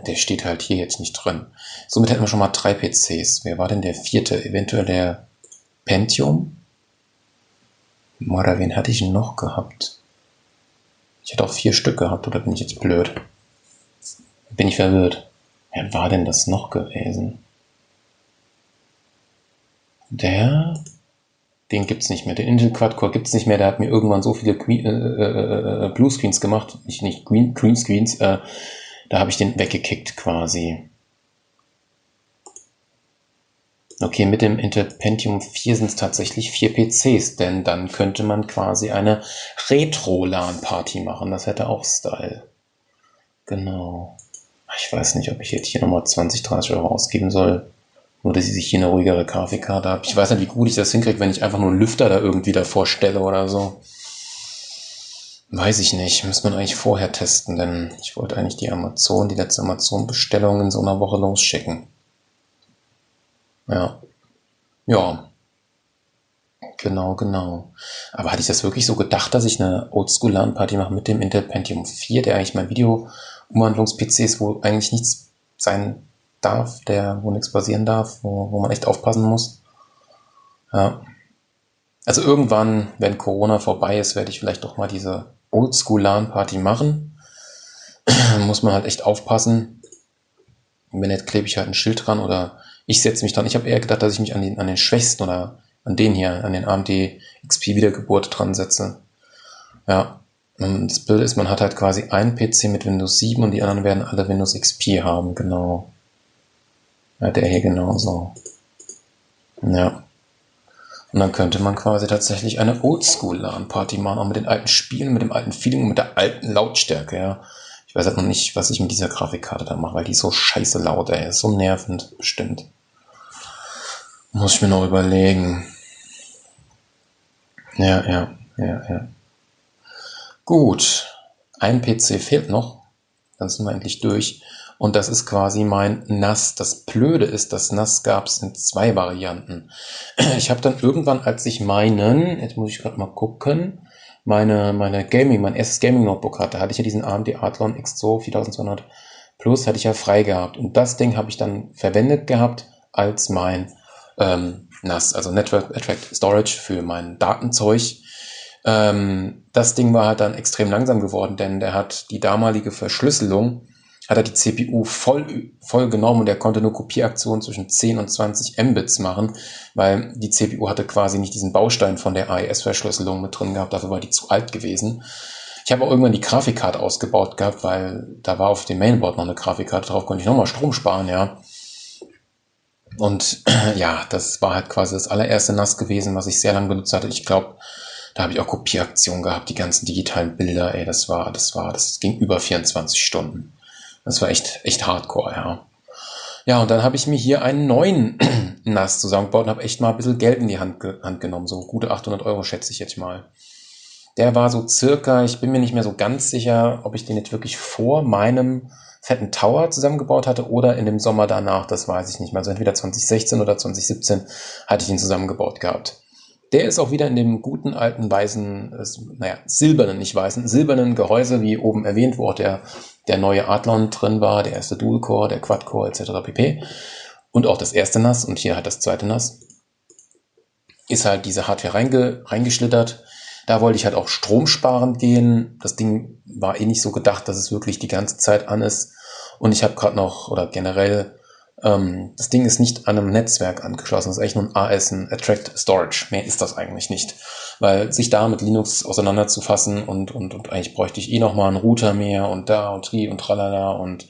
Der steht halt hier jetzt nicht drin. Somit hätten wir schon mal drei PCs. Wer war denn der vierte? Eventuell der Pentium? Oder wen hatte ich noch gehabt? Ich hätte auch vier Stück gehabt, oder bin ich jetzt blöd? Bin ich verwirrt. Wer war denn das noch gewesen? Der, den gibt's nicht mehr. Den Intel Quad-Core gibt's nicht mehr. Der hat mir irgendwann so viele Queen, äh, äh, äh, Bluescreens gemacht, nicht, nicht Green, Greenscreens. Äh, da habe ich den weggekickt quasi. Okay, mit dem Intel Pentium 4 sind es tatsächlich vier PCs, denn dann könnte man quasi eine Retro-LAN-Party machen. Das hätte auch Style. Genau. Ich weiß nicht, ob ich jetzt hier nochmal 20, 30 Euro ausgeben soll. Nur, dass ich hier eine ruhigere Grafikkarte habe. Ich weiß nicht, wie gut ich das hinkriege, wenn ich einfach nur einen Lüfter da irgendwie davor stelle oder so. Weiß ich nicht. Muss man eigentlich vorher testen, denn ich wollte eigentlich die Amazon, die letzte Amazon-Bestellung in so einer Woche losschicken. Ja. Ja. Genau, genau. Aber hatte ich das wirklich so gedacht, dass ich eine Oldschool-LAN-Party mache mit dem Intel Pentium 4, der eigentlich mein Video-Umwandlungs-PC ist, wo eigentlich nichts sein darf, der, wo nichts passieren darf, wo, wo man echt aufpassen muss. Ja. Also irgendwann, wenn Corona vorbei ist, werde ich vielleicht doch mal diese Oldschool-LAN-Party machen. muss man halt echt aufpassen. Wenn nicht, klebe ich halt ein Schild dran oder ich setze mich dann, ich habe eher gedacht, dass ich mich an den, an den Schwächsten oder an den hier, an den AMD XP Wiedergeburt dran setze. Ja. Und das Bild ist, man hat halt quasi einen PC mit Windows 7 und die anderen werden alle Windows XP haben, genau. Ja, der hier genauso. Ja. Und dann könnte man quasi tatsächlich eine Oldschool-LAN-Party machen, auch mit den alten Spielen, mit dem alten Feeling, mit der alten Lautstärke, ja weiß halt noch nicht, was ich mit dieser Grafikkarte da mache, weil die ist so scheiße laut, ey. Ist so nervend, bestimmt. Muss ich mir noch überlegen. Ja, ja, ja, ja. Gut. Ein PC fehlt noch. Dann sind wir endlich durch. Und das ist quasi mein NAS. Das Blöde ist, das NAS gab es in zwei Varianten. Ich habe dann irgendwann, als ich meinen, jetzt muss ich gerade mal gucken, meine, meine Gaming, mein erstes Gaming Notebook hatte, hatte ich ja diesen AMD Athlon X2 4200 Plus, hatte ich ja frei gehabt. Und das Ding habe ich dann verwendet gehabt als mein ähm, NAS, also Network Attract Storage für mein Datenzeug. Ähm, das Ding war halt dann extrem langsam geworden, denn der hat die damalige Verschlüsselung hat er die CPU voll, voll genommen und er konnte nur Kopieraktionen zwischen 10 und 20 Mbits machen, weil die CPU hatte quasi nicht diesen Baustein von der AES-Verschlüsselung mit drin gehabt, dafür war die zu alt gewesen. Ich habe auch irgendwann die Grafikkarte ausgebaut gehabt, weil da war auf dem Mainboard noch eine Grafikkarte drauf, konnte ich nochmal Strom sparen, ja. Und ja, das war halt quasi das allererste NAS gewesen, was ich sehr lange benutzt hatte. Ich glaube, da habe ich auch Kopieraktionen gehabt, die ganzen digitalen Bilder, ey, das war, das war, das ging über 24 Stunden. Das war echt, echt hardcore, ja. Ja, und dann habe ich mir hier einen neuen NAS zusammengebaut und habe echt mal ein bisschen Geld in die Hand, Hand genommen. So gute 800 Euro schätze ich jetzt mal. Der war so circa, ich bin mir nicht mehr so ganz sicher, ob ich den jetzt wirklich vor meinem fetten Tower zusammengebaut hatte oder in dem Sommer danach, das weiß ich nicht mehr. Also entweder 2016 oder 2017 hatte ich ihn zusammengebaut gehabt. Der ist auch wieder in dem guten alten weißen, naja, silbernen, nicht weißen, silbernen Gehäuse, wie oben erwähnt, wo auch der, der neue Adlon drin war, der erste Dual-Core, der Quad-Core etc. pp. Und auch das erste NAS und hier halt das zweite NAS. Ist halt diese Hardware reinge, reingeschlittert. Da wollte ich halt auch stromsparend gehen. Das Ding war eh nicht so gedacht, dass es wirklich die ganze Zeit an ist. Und ich habe gerade noch, oder generell ähm, das Ding ist nicht an einem Netzwerk angeschlossen. Das ist eigentlich nur ein AS, ein Attract Storage. Mehr ist das eigentlich nicht. Weil sich da mit Linux auseinanderzufassen und, und, und eigentlich bräuchte ich eh nochmal einen Router mehr und da und tri und tralala und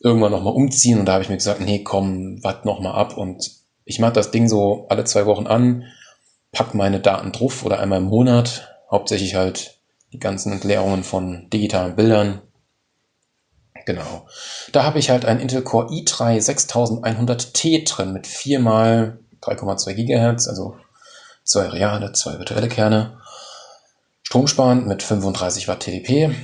irgendwann nochmal umziehen. Und da habe ich mir gesagt, nee, komm, wart nochmal ab. Und ich mache das Ding so alle zwei Wochen an, pack meine Daten drauf oder einmal im Monat. Hauptsächlich halt die ganzen Entleerungen von digitalen Bildern Genau. Da habe ich halt einen Intel Core i3 6100T drin mit 4 mal 3,2 GHz, also zwei reale, zwei virtuelle Kerne. Stromsparend mit 35 Watt TDP,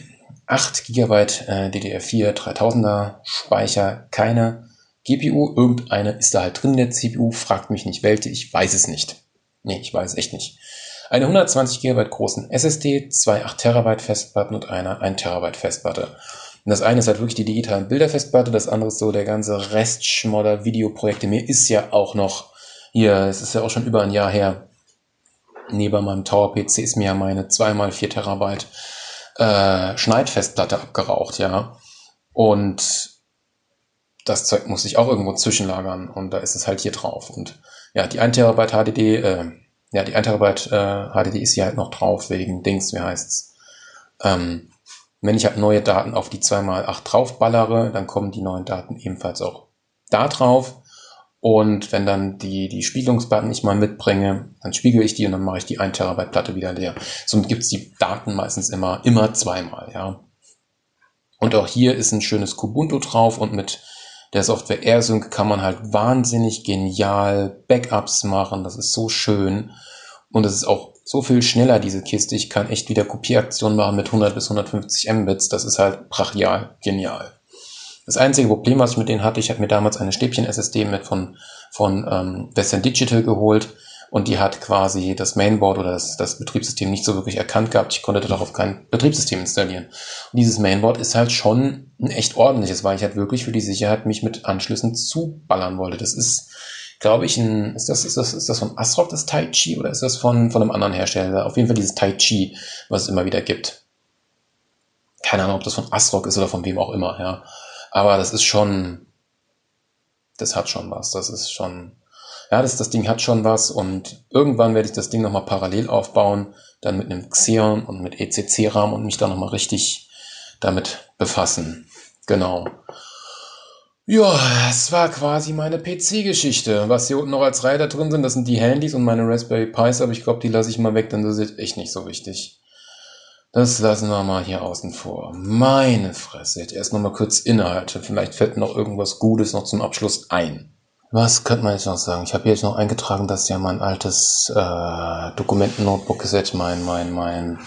8 GB äh, DDR4 3000er Speicher, keine GPU, irgendeine ist da halt drin in der CPU, fragt mich nicht welche, ich weiß es nicht. Nee, ich weiß echt nicht. Eine 120 GB großen SSD, zwei 8 TB Festplatten und eine 1 TB Festplatte. Und das eine ist halt wirklich die digitalen Bilderfestplatte, das andere ist so der ganze Restschmodder Videoprojekte. Mir ist ja auch noch hier, es ist ja auch schon über ein Jahr her, neben meinem Tower PC ist mir ja meine 2x4 Terabyte äh, Schneidfestplatte abgeraucht, ja. Und das Zeug muss ich auch irgendwo zwischenlagern und da ist es halt hier drauf. Und ja, die 1 Terabyte HDD, äh, ja, die 1 Terabyte äh, HDD ist hier halt noch drauf wegen Dings, wie heißt's? Ähm, wenn ich halt neue Daten auf die 2x8 draufballere, dann kommen die neuen Daten ebenfalls auch da drauf. Und wenn dann die, die Spiegelungsplatten ich mal mitbringe, dann spiegel ich die und dann mache ich die 1 Terabyte Platte wieder leer. Somit gibt's die Daten meistens immer, immer zweimal, ja. Und auch hier ist ein schönes Kubuntu drauf und mit der Software AirSync kann man halt wahnsinnig genial Backups machen. Das ist so schön. Und es ist auch so viel schneller, diese Kiste. Ich kann echt wieder Kopieraktionen machen mit 100 bis 150 Mbits. Das ist halt brachial genial. Das einzige Problem, was ich mit denen hatte, ich habe mir damals eine Stäbchen-SSD mit von, von ähm, Western Digital geholt und die hat quasi das Mainboard oder das, das Betriebssystem nicht so wirklich erkannt gehabt. Ich konnte darauf kein Betriebssystem installieren. Und dieses Mainboard ist halt schon ein echt ordentliches, weil ich halt wirklich für die Sicherheit mich mit Anschlüssen zuballern wollte. Das ist glaube ich, ein, ist das, ist das, ist das von Asrock das Tai Chi oder ist das von, von einem anderen Hersteller? Auf jeden Fall dieses Tai Chi, was es immer wieder gibt. Keine Ahnung, ob das von Asrock ist oder von wem auch immer, ja. Aber das ist schon, das hat schon was. Das ist schon, ja, das, das Ding hat schon was und irgendwann werde ich das Ding nochmal parallel aufbauen, dann mit einem Xeon und mit ECC-Rahmen und mich dann nochmal richtig damit befassen. Genau. Ja, es war quasi meine PC-Geschichte. Was hier unten noch als Reiter drin sind, das sind die Handys und meine Raspberry Pis, aber ich glaube, die lasse ich mal weg, denn das ist echt nicht so wichtig. Das lassen wir mal hier außen vor. Meine Fresse. Jetzt erst noch mal kurz innehalte. Vielleicht fällt noch irgendwas Gutes noch zum Abschluss ein. Was könnte man jetzt noch sagen? Ich habe hier jetzt noch eingetragen, dass ja mein altes äh, Dokumenten-Notebook ist jetzt mein, mein, mein,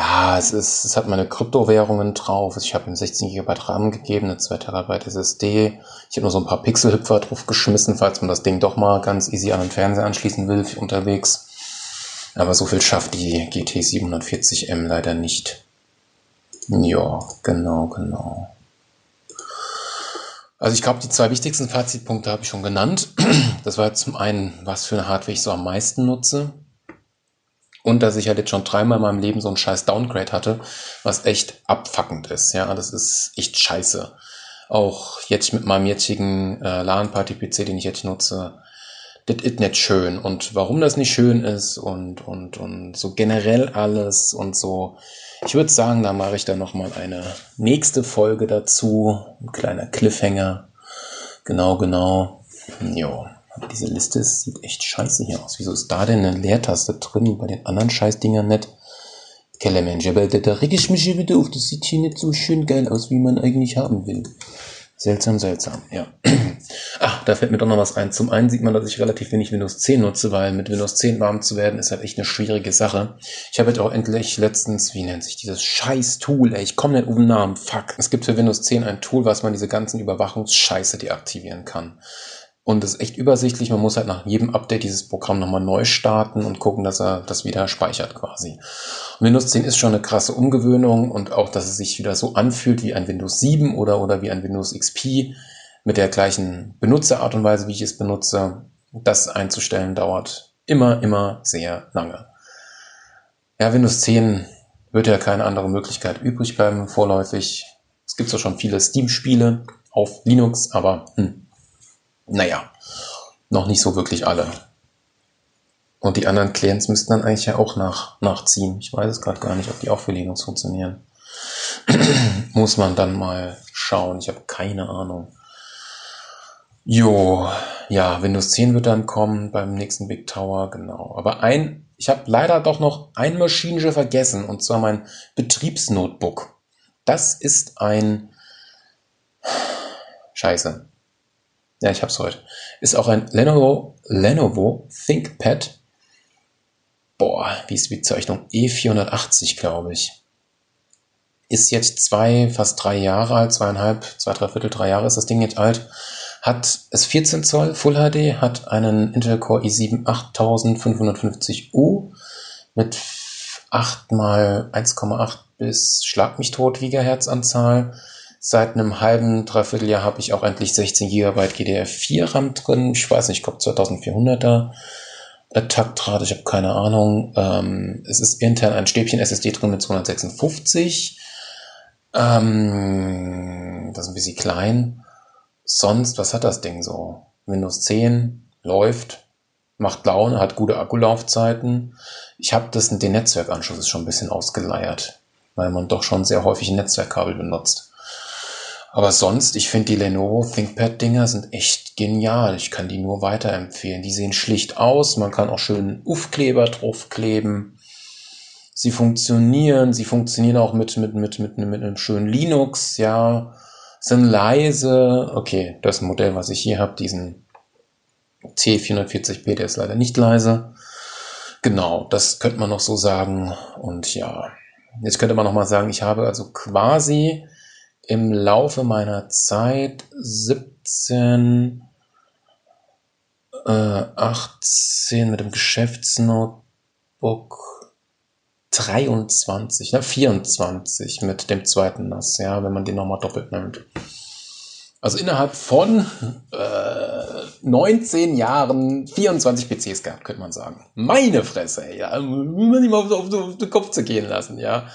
ja, es ist, es hat meine Kryptowährungen drauf. Ich habe ihm 16 GB RAM gegeben, eine 2 Terabyte SSD. Ich habe nur so ein paar Pixelhüpfer drauf geschmissen, falls man das Ding doch mal ganz easy an den Fernseher anschließen will unterwegs. Aber so viel schafft die GT 740M leider nicht. Ja, genau, genau. Also ich glaube, die zwei wichtigsten Fazitpunkte habe ich schon genannt. Das war zum einen, was für eine Hardware ich so am meisten nutze. Und dass ich halt jetzt schon dreimal in meinem Leben so einen scheiß Downgrade hatte, was echt abfuckend ist. Ja, das ist echt scheiße. Auch jetzt mit meinem jetzigen äh, LAN-Party-PC, den ich jetzt nutze, das ist nicht schön. Und warum das nicht schön ist und, und, und so generell alles und so. Ich würde sagen, da mache ich dann nochmal eine nächste Folge dazu. Ein kleiner Cliffhanger. Genau, genau. Jo. Aber diese Liste sieht echt scheiße hier aus. Wieso ist da denn eine Leertaste drin? Bei den anderen Scheißdingern nicht. Kellermensch, aber da reg ich mich hier wieder auf. Das sieht hier nicht so schön geil aus, wie man eigentlich haben will. Seltsam, seltsam, ja. Ach, da fällt mir doch noch was ein. Zum einen sieht man, dass ich relativ wenig Windows 10 nutze, weil mit Windows 10 warm zu werden ist halt echt eine schwierige Sache. Ich habe jetzt auch endlich letztens, wie nennt sich dieses scheiß Tool, ey, ich komme nicht auf den Namen, fuck. Es gibt für Windows 10 ein Tool, was man diese ganzen Überwachungsscheiße deaktivieren kann. Und es ist echt übersichtlich. Man muss halt nach jedem Update dieses Programm nochmal neu starten und gucken, dass er das wieder speichert quasi. Und Windows 10 ist schon eine krasse Umgewöhnung und auch, dass es sich wieder so anfühlt wie ein Windows 7 oder, oder wie ein Windows XP mit der gleichen Benutzerart und Weise, wie ich es benutze. Das einzustellen dauert immer, immer sehr lange. Ja, Windows 10 wird ja keine andere Möglichkeit übrig bleiben, vorläufig. Es gibt zwar schon viele Steam-Spiele auf Linux, aber hm, naja, noch nicht so wirklich alle. Und die anderen Clients müssten dann eigentlich ja auch nach, nachziehen. Ich weiß es gerade gar nicht, ob die auch für Linux funktionieren. Muss man dann mal schauen. Ich habe keine Ahnung. Jo, ja, Windows 10 wird dann kommen beim nächsten Big Tower, genau. Aber ein, ich habe leider doch noch ein Maschinenche vergessen, und zwar mein Betriebsnotebook. Das ist ein Scheiße. Ja, ich hab's heute. Ist auch ein Lenovo, Lenovo ThinkPad. Boah, wie ist die Bezeichnung? E480, glaube ich. Ist jetzt zwei, fast drei Jahre alt, zweieinhalb, zwei, drei Viertel, drei Jahre ist das Ding jetzt alt. Hat es 14 Zoll Full HD, hat einen Intel Core i7 8550U mit 8 mal 1,8 bis Schlag mich tot Gigahertz Anzahl Seit einem halben, dreiviertel Jahr habe ich auch endlich 16 GB GDR4 RAM drin. Ich weiß nicht, ich glaube 2400er Taktrate, ich habe keine Ahnung. Ähm, es ist intern ein Stäbchen SSD drin mit 256. Ähm, das ist ein bisschen klein. Sonst, was hat das Ding so? Windows 10 läuft, macht Laune, hat gute Akkulaufzeiten. Ich habe das, den Netzwerkanschluss ist schon ein bisschen ausgeleiert, weil man doch schon sehr häufig ein Netzwerkkabel benutzt. Aber sonst, ich finde die Lenovo ThinkPad-Dinger sind echt genial. Ich kann die nur weiterempfehlen. Die sehen schlicht aus. Man kann auch schön Aufkleber draufkleben. Sie funktionieren. Sie funktionieren auch mit, mit, mit, mit, mit einem schönen Linux, ja. Sind leise. Okay, das Modell, was ich hier habe, diesen T440p, der ist leider nicht leise. Genau, das könnte man noch so sagen. Und ja, jetzt könnte man noch mal sagen, ich habe also quasi im Laufe meiner Zeit 17, äh, 18 mit dem Geschäftsnotebook 23, ne, 24 mit dem zweiten NAS, ja, wenn man den nochmal doppelt nimmt. Also innerhalb von äh, 19 Jahren 24 PCs gehabt, könnte man sagen. Meine Fresse, ey, ja, man nicht mal auf, auf, auf den Kopf zu gehen lassen, ja.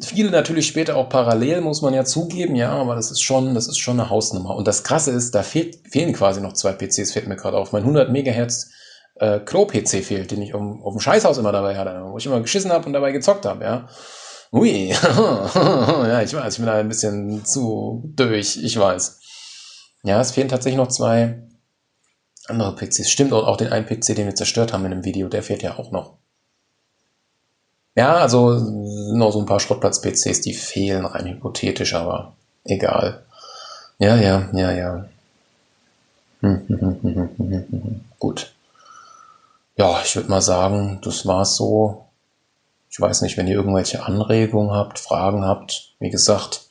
Viele natürlich später auch parallel, muss man ja zugeben, ja, aber das ist schon, das ist schon eine Hausnummer. Und das Krasse ist, da fehlt, fehlen quasi noch zwei PCs, fällt mir gerade auf. Mein 100 Megahertz äh, Klo-PC fehlt, den ich um, auf dem Scheißhaus immer dabei hatte, wo ich immer geschissen habe und dabei gezockt habe, ja. Ui, ja, ich weiß, ich bin da ein bisschen zu durch, ich weiß. Ja, es fehlen tatsächlich noch zwei andere PCs. Stimmt, auch den einen PC, den wir zerstört haben in dem Video, der fehlt ja auch noch. Ja, also noch so ein paar Schrottplatz-PCs, die fehlen rein hypothetisch, aber egal. Ja, ja, ja, ja. Gut. Ja, ich würde mal sagen, das war's so. Ich weiß nicht, wenn ihr irgendwelche Anregungen habt, Fragen habt, wie gesagt,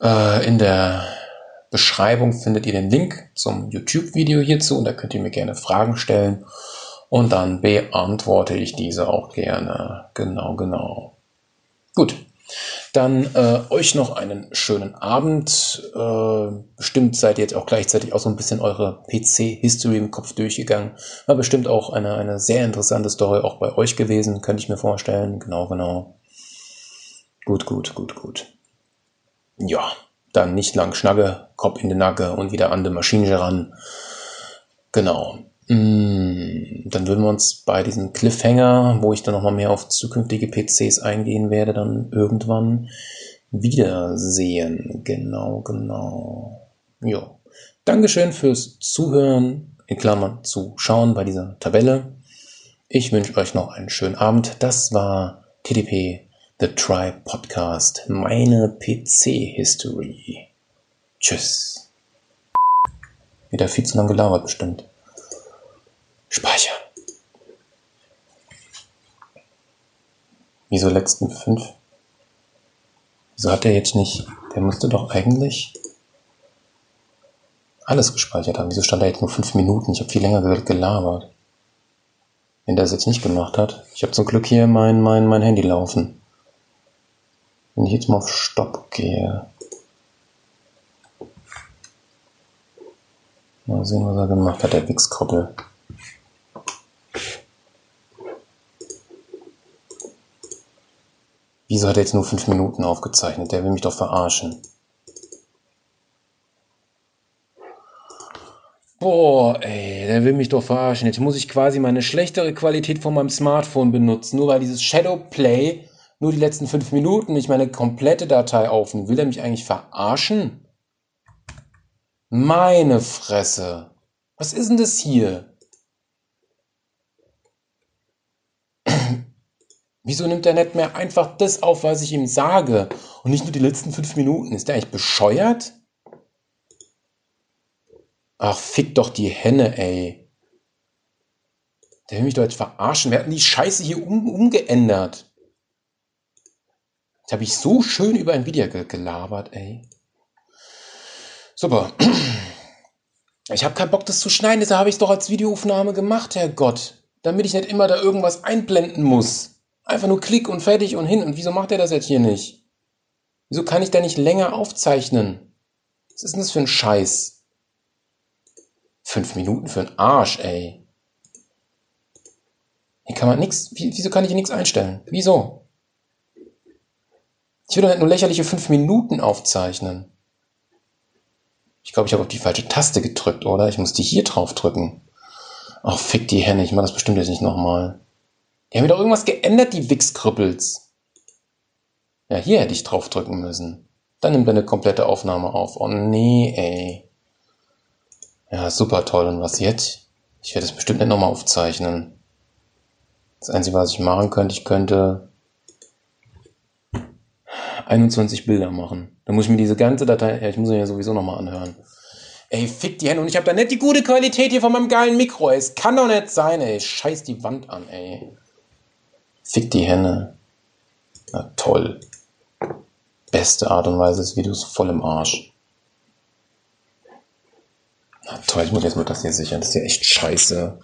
äh, in der Beschreibung findet ihr den Link zum YouTube-Video hierzu und da könnt ihr mir gerne Fragen stellen und dann beantworte ich diese auch gerne. Genau, genau. Gut, dann äh, euch noch einen schönen Abend. Äh, bestimmt seid ihr jetzt auch gleichzeitig auch so ein bisschen eure PC-History im Kopf durchgegangen. War bestimmt auch eine, eine sehr interessante Story auch bei euch gewesen, könnte ich mir vorstellen. Genau, genau. Gut, gut, gut, gut. Ja, dann nicht lang Schnagge, Kopf in die Nacke und wieder an die Maschine ran. Genau. Mm, dann würden wir uns bei diesem Cliffhanger, wo ich dann nochmal mehr auf zukünftige PCs eingehen werde, dann irgendwann wiedersehen. Genau, genau. Ja. Dankeschön fürs Zuhören, in Klammern zuschauen bei dieser Tabelle. Ich wünsche euch noch einen schönen Abend. Das war TDP, The Tribe Podcast, meine PC-History. Tschüss. Wieder viel zu lang gelabert bestimmt. Speichern. Wieso letzten fünf? Wieso hat er jetzt nicht? Der müsste doch eigentlich alles gespeichert haben. Wieso stand da jetzt nur fünf Minuten? Ich habe viel länger gelabert. Wenn der es jetzt nicht gemacht hat. Ich habe zum Glück hier mein, mein, mein Handy laufen. Wenn ich jetzt mal auf Stopp gehe. Mal sehen, was er gemacht hat, der Wichskoppel. Wieso hat er jetzt nur fünf Minuten aufgezeichnet? Der will mich doch verarschen. Boah, ey, der will mich doch verarschen. Jetzt muss ich quasi meine schlechtere Qualität von meinem Smartphone benutzen, nur weil dieses Shadowplay nur die letzten fünf Minuten nicht meine komplette Datei aufnimmt. Will er mich eigentlich verarschen? Meine Fresse. Was ist denn das hier? Wieso nimmt er nicht mehr einfach das auf, was ich ihm sage und nicht nur die letzten fünf Minuten? Ist der eigentlich bescheuert? Ach, fick doch die Henne, ey. Der will mich doch jetzt verarschen. Wir hatten die Scheiße hier um, umgeändert. Jetzt habe ich so schön über ein Video gelabert, ey. Super. Ich habe keinen Bock, das zu schneiden, deshalb habe ich es doch als Videoaufnahme gemacht, Herrgott. Damit ich nicht immer da irgendwas einblenden muss. Einfach nur Klick und fertig und hin. Und wieso macht er das jetzt hier nicht? Wieso kann ich da nicht länger aufzeichnen? Was ist denn das für ein Scheiß? Fünf Minuten für einen Arsch, ey. Hier kann man nix, wieso kann ich hier nichts einstellen? Wieso? Ich will doch nicht nur lächerliche fünf Minuten aufzeichnen. Ich glaube, ich habe auf die falsche Taste gedrückt, oder? Ich muss die hier drauf drücken. Ach, fick die Hände, ich mach das bestimmt jetzt nicht nochmal. Die haben wieder irgendwas geändert, die Wichskrüppels. Ja, hier hätte ich draufdrücken müssen. Dann nimmt er eine komplette Aufnahme auf. Oh nee, ey. Ja, super toll. Und was jetzt? Ich werde es bestimmt nicht nochmal aufzeichnen. Das Einzige, was ich machen könnte, ich könnte 21 Bilder machen. Dann muss ich mir diese ganze Datei, ja, ich muss sie ja sowieso nochmal anhören. Ey, fick die Hände und ich habe da nicht die gute Qualität hier von meinem geilen Mikro. Es kann doch nicht sein, ey. Scheiß die Wand an, ey. Fick die Henne. Na toll. Beste Art und Weise des Videos voll im Arsch. Na toll, ich muss jetzt mal das hier sichern. Das ist ja echt scheiße.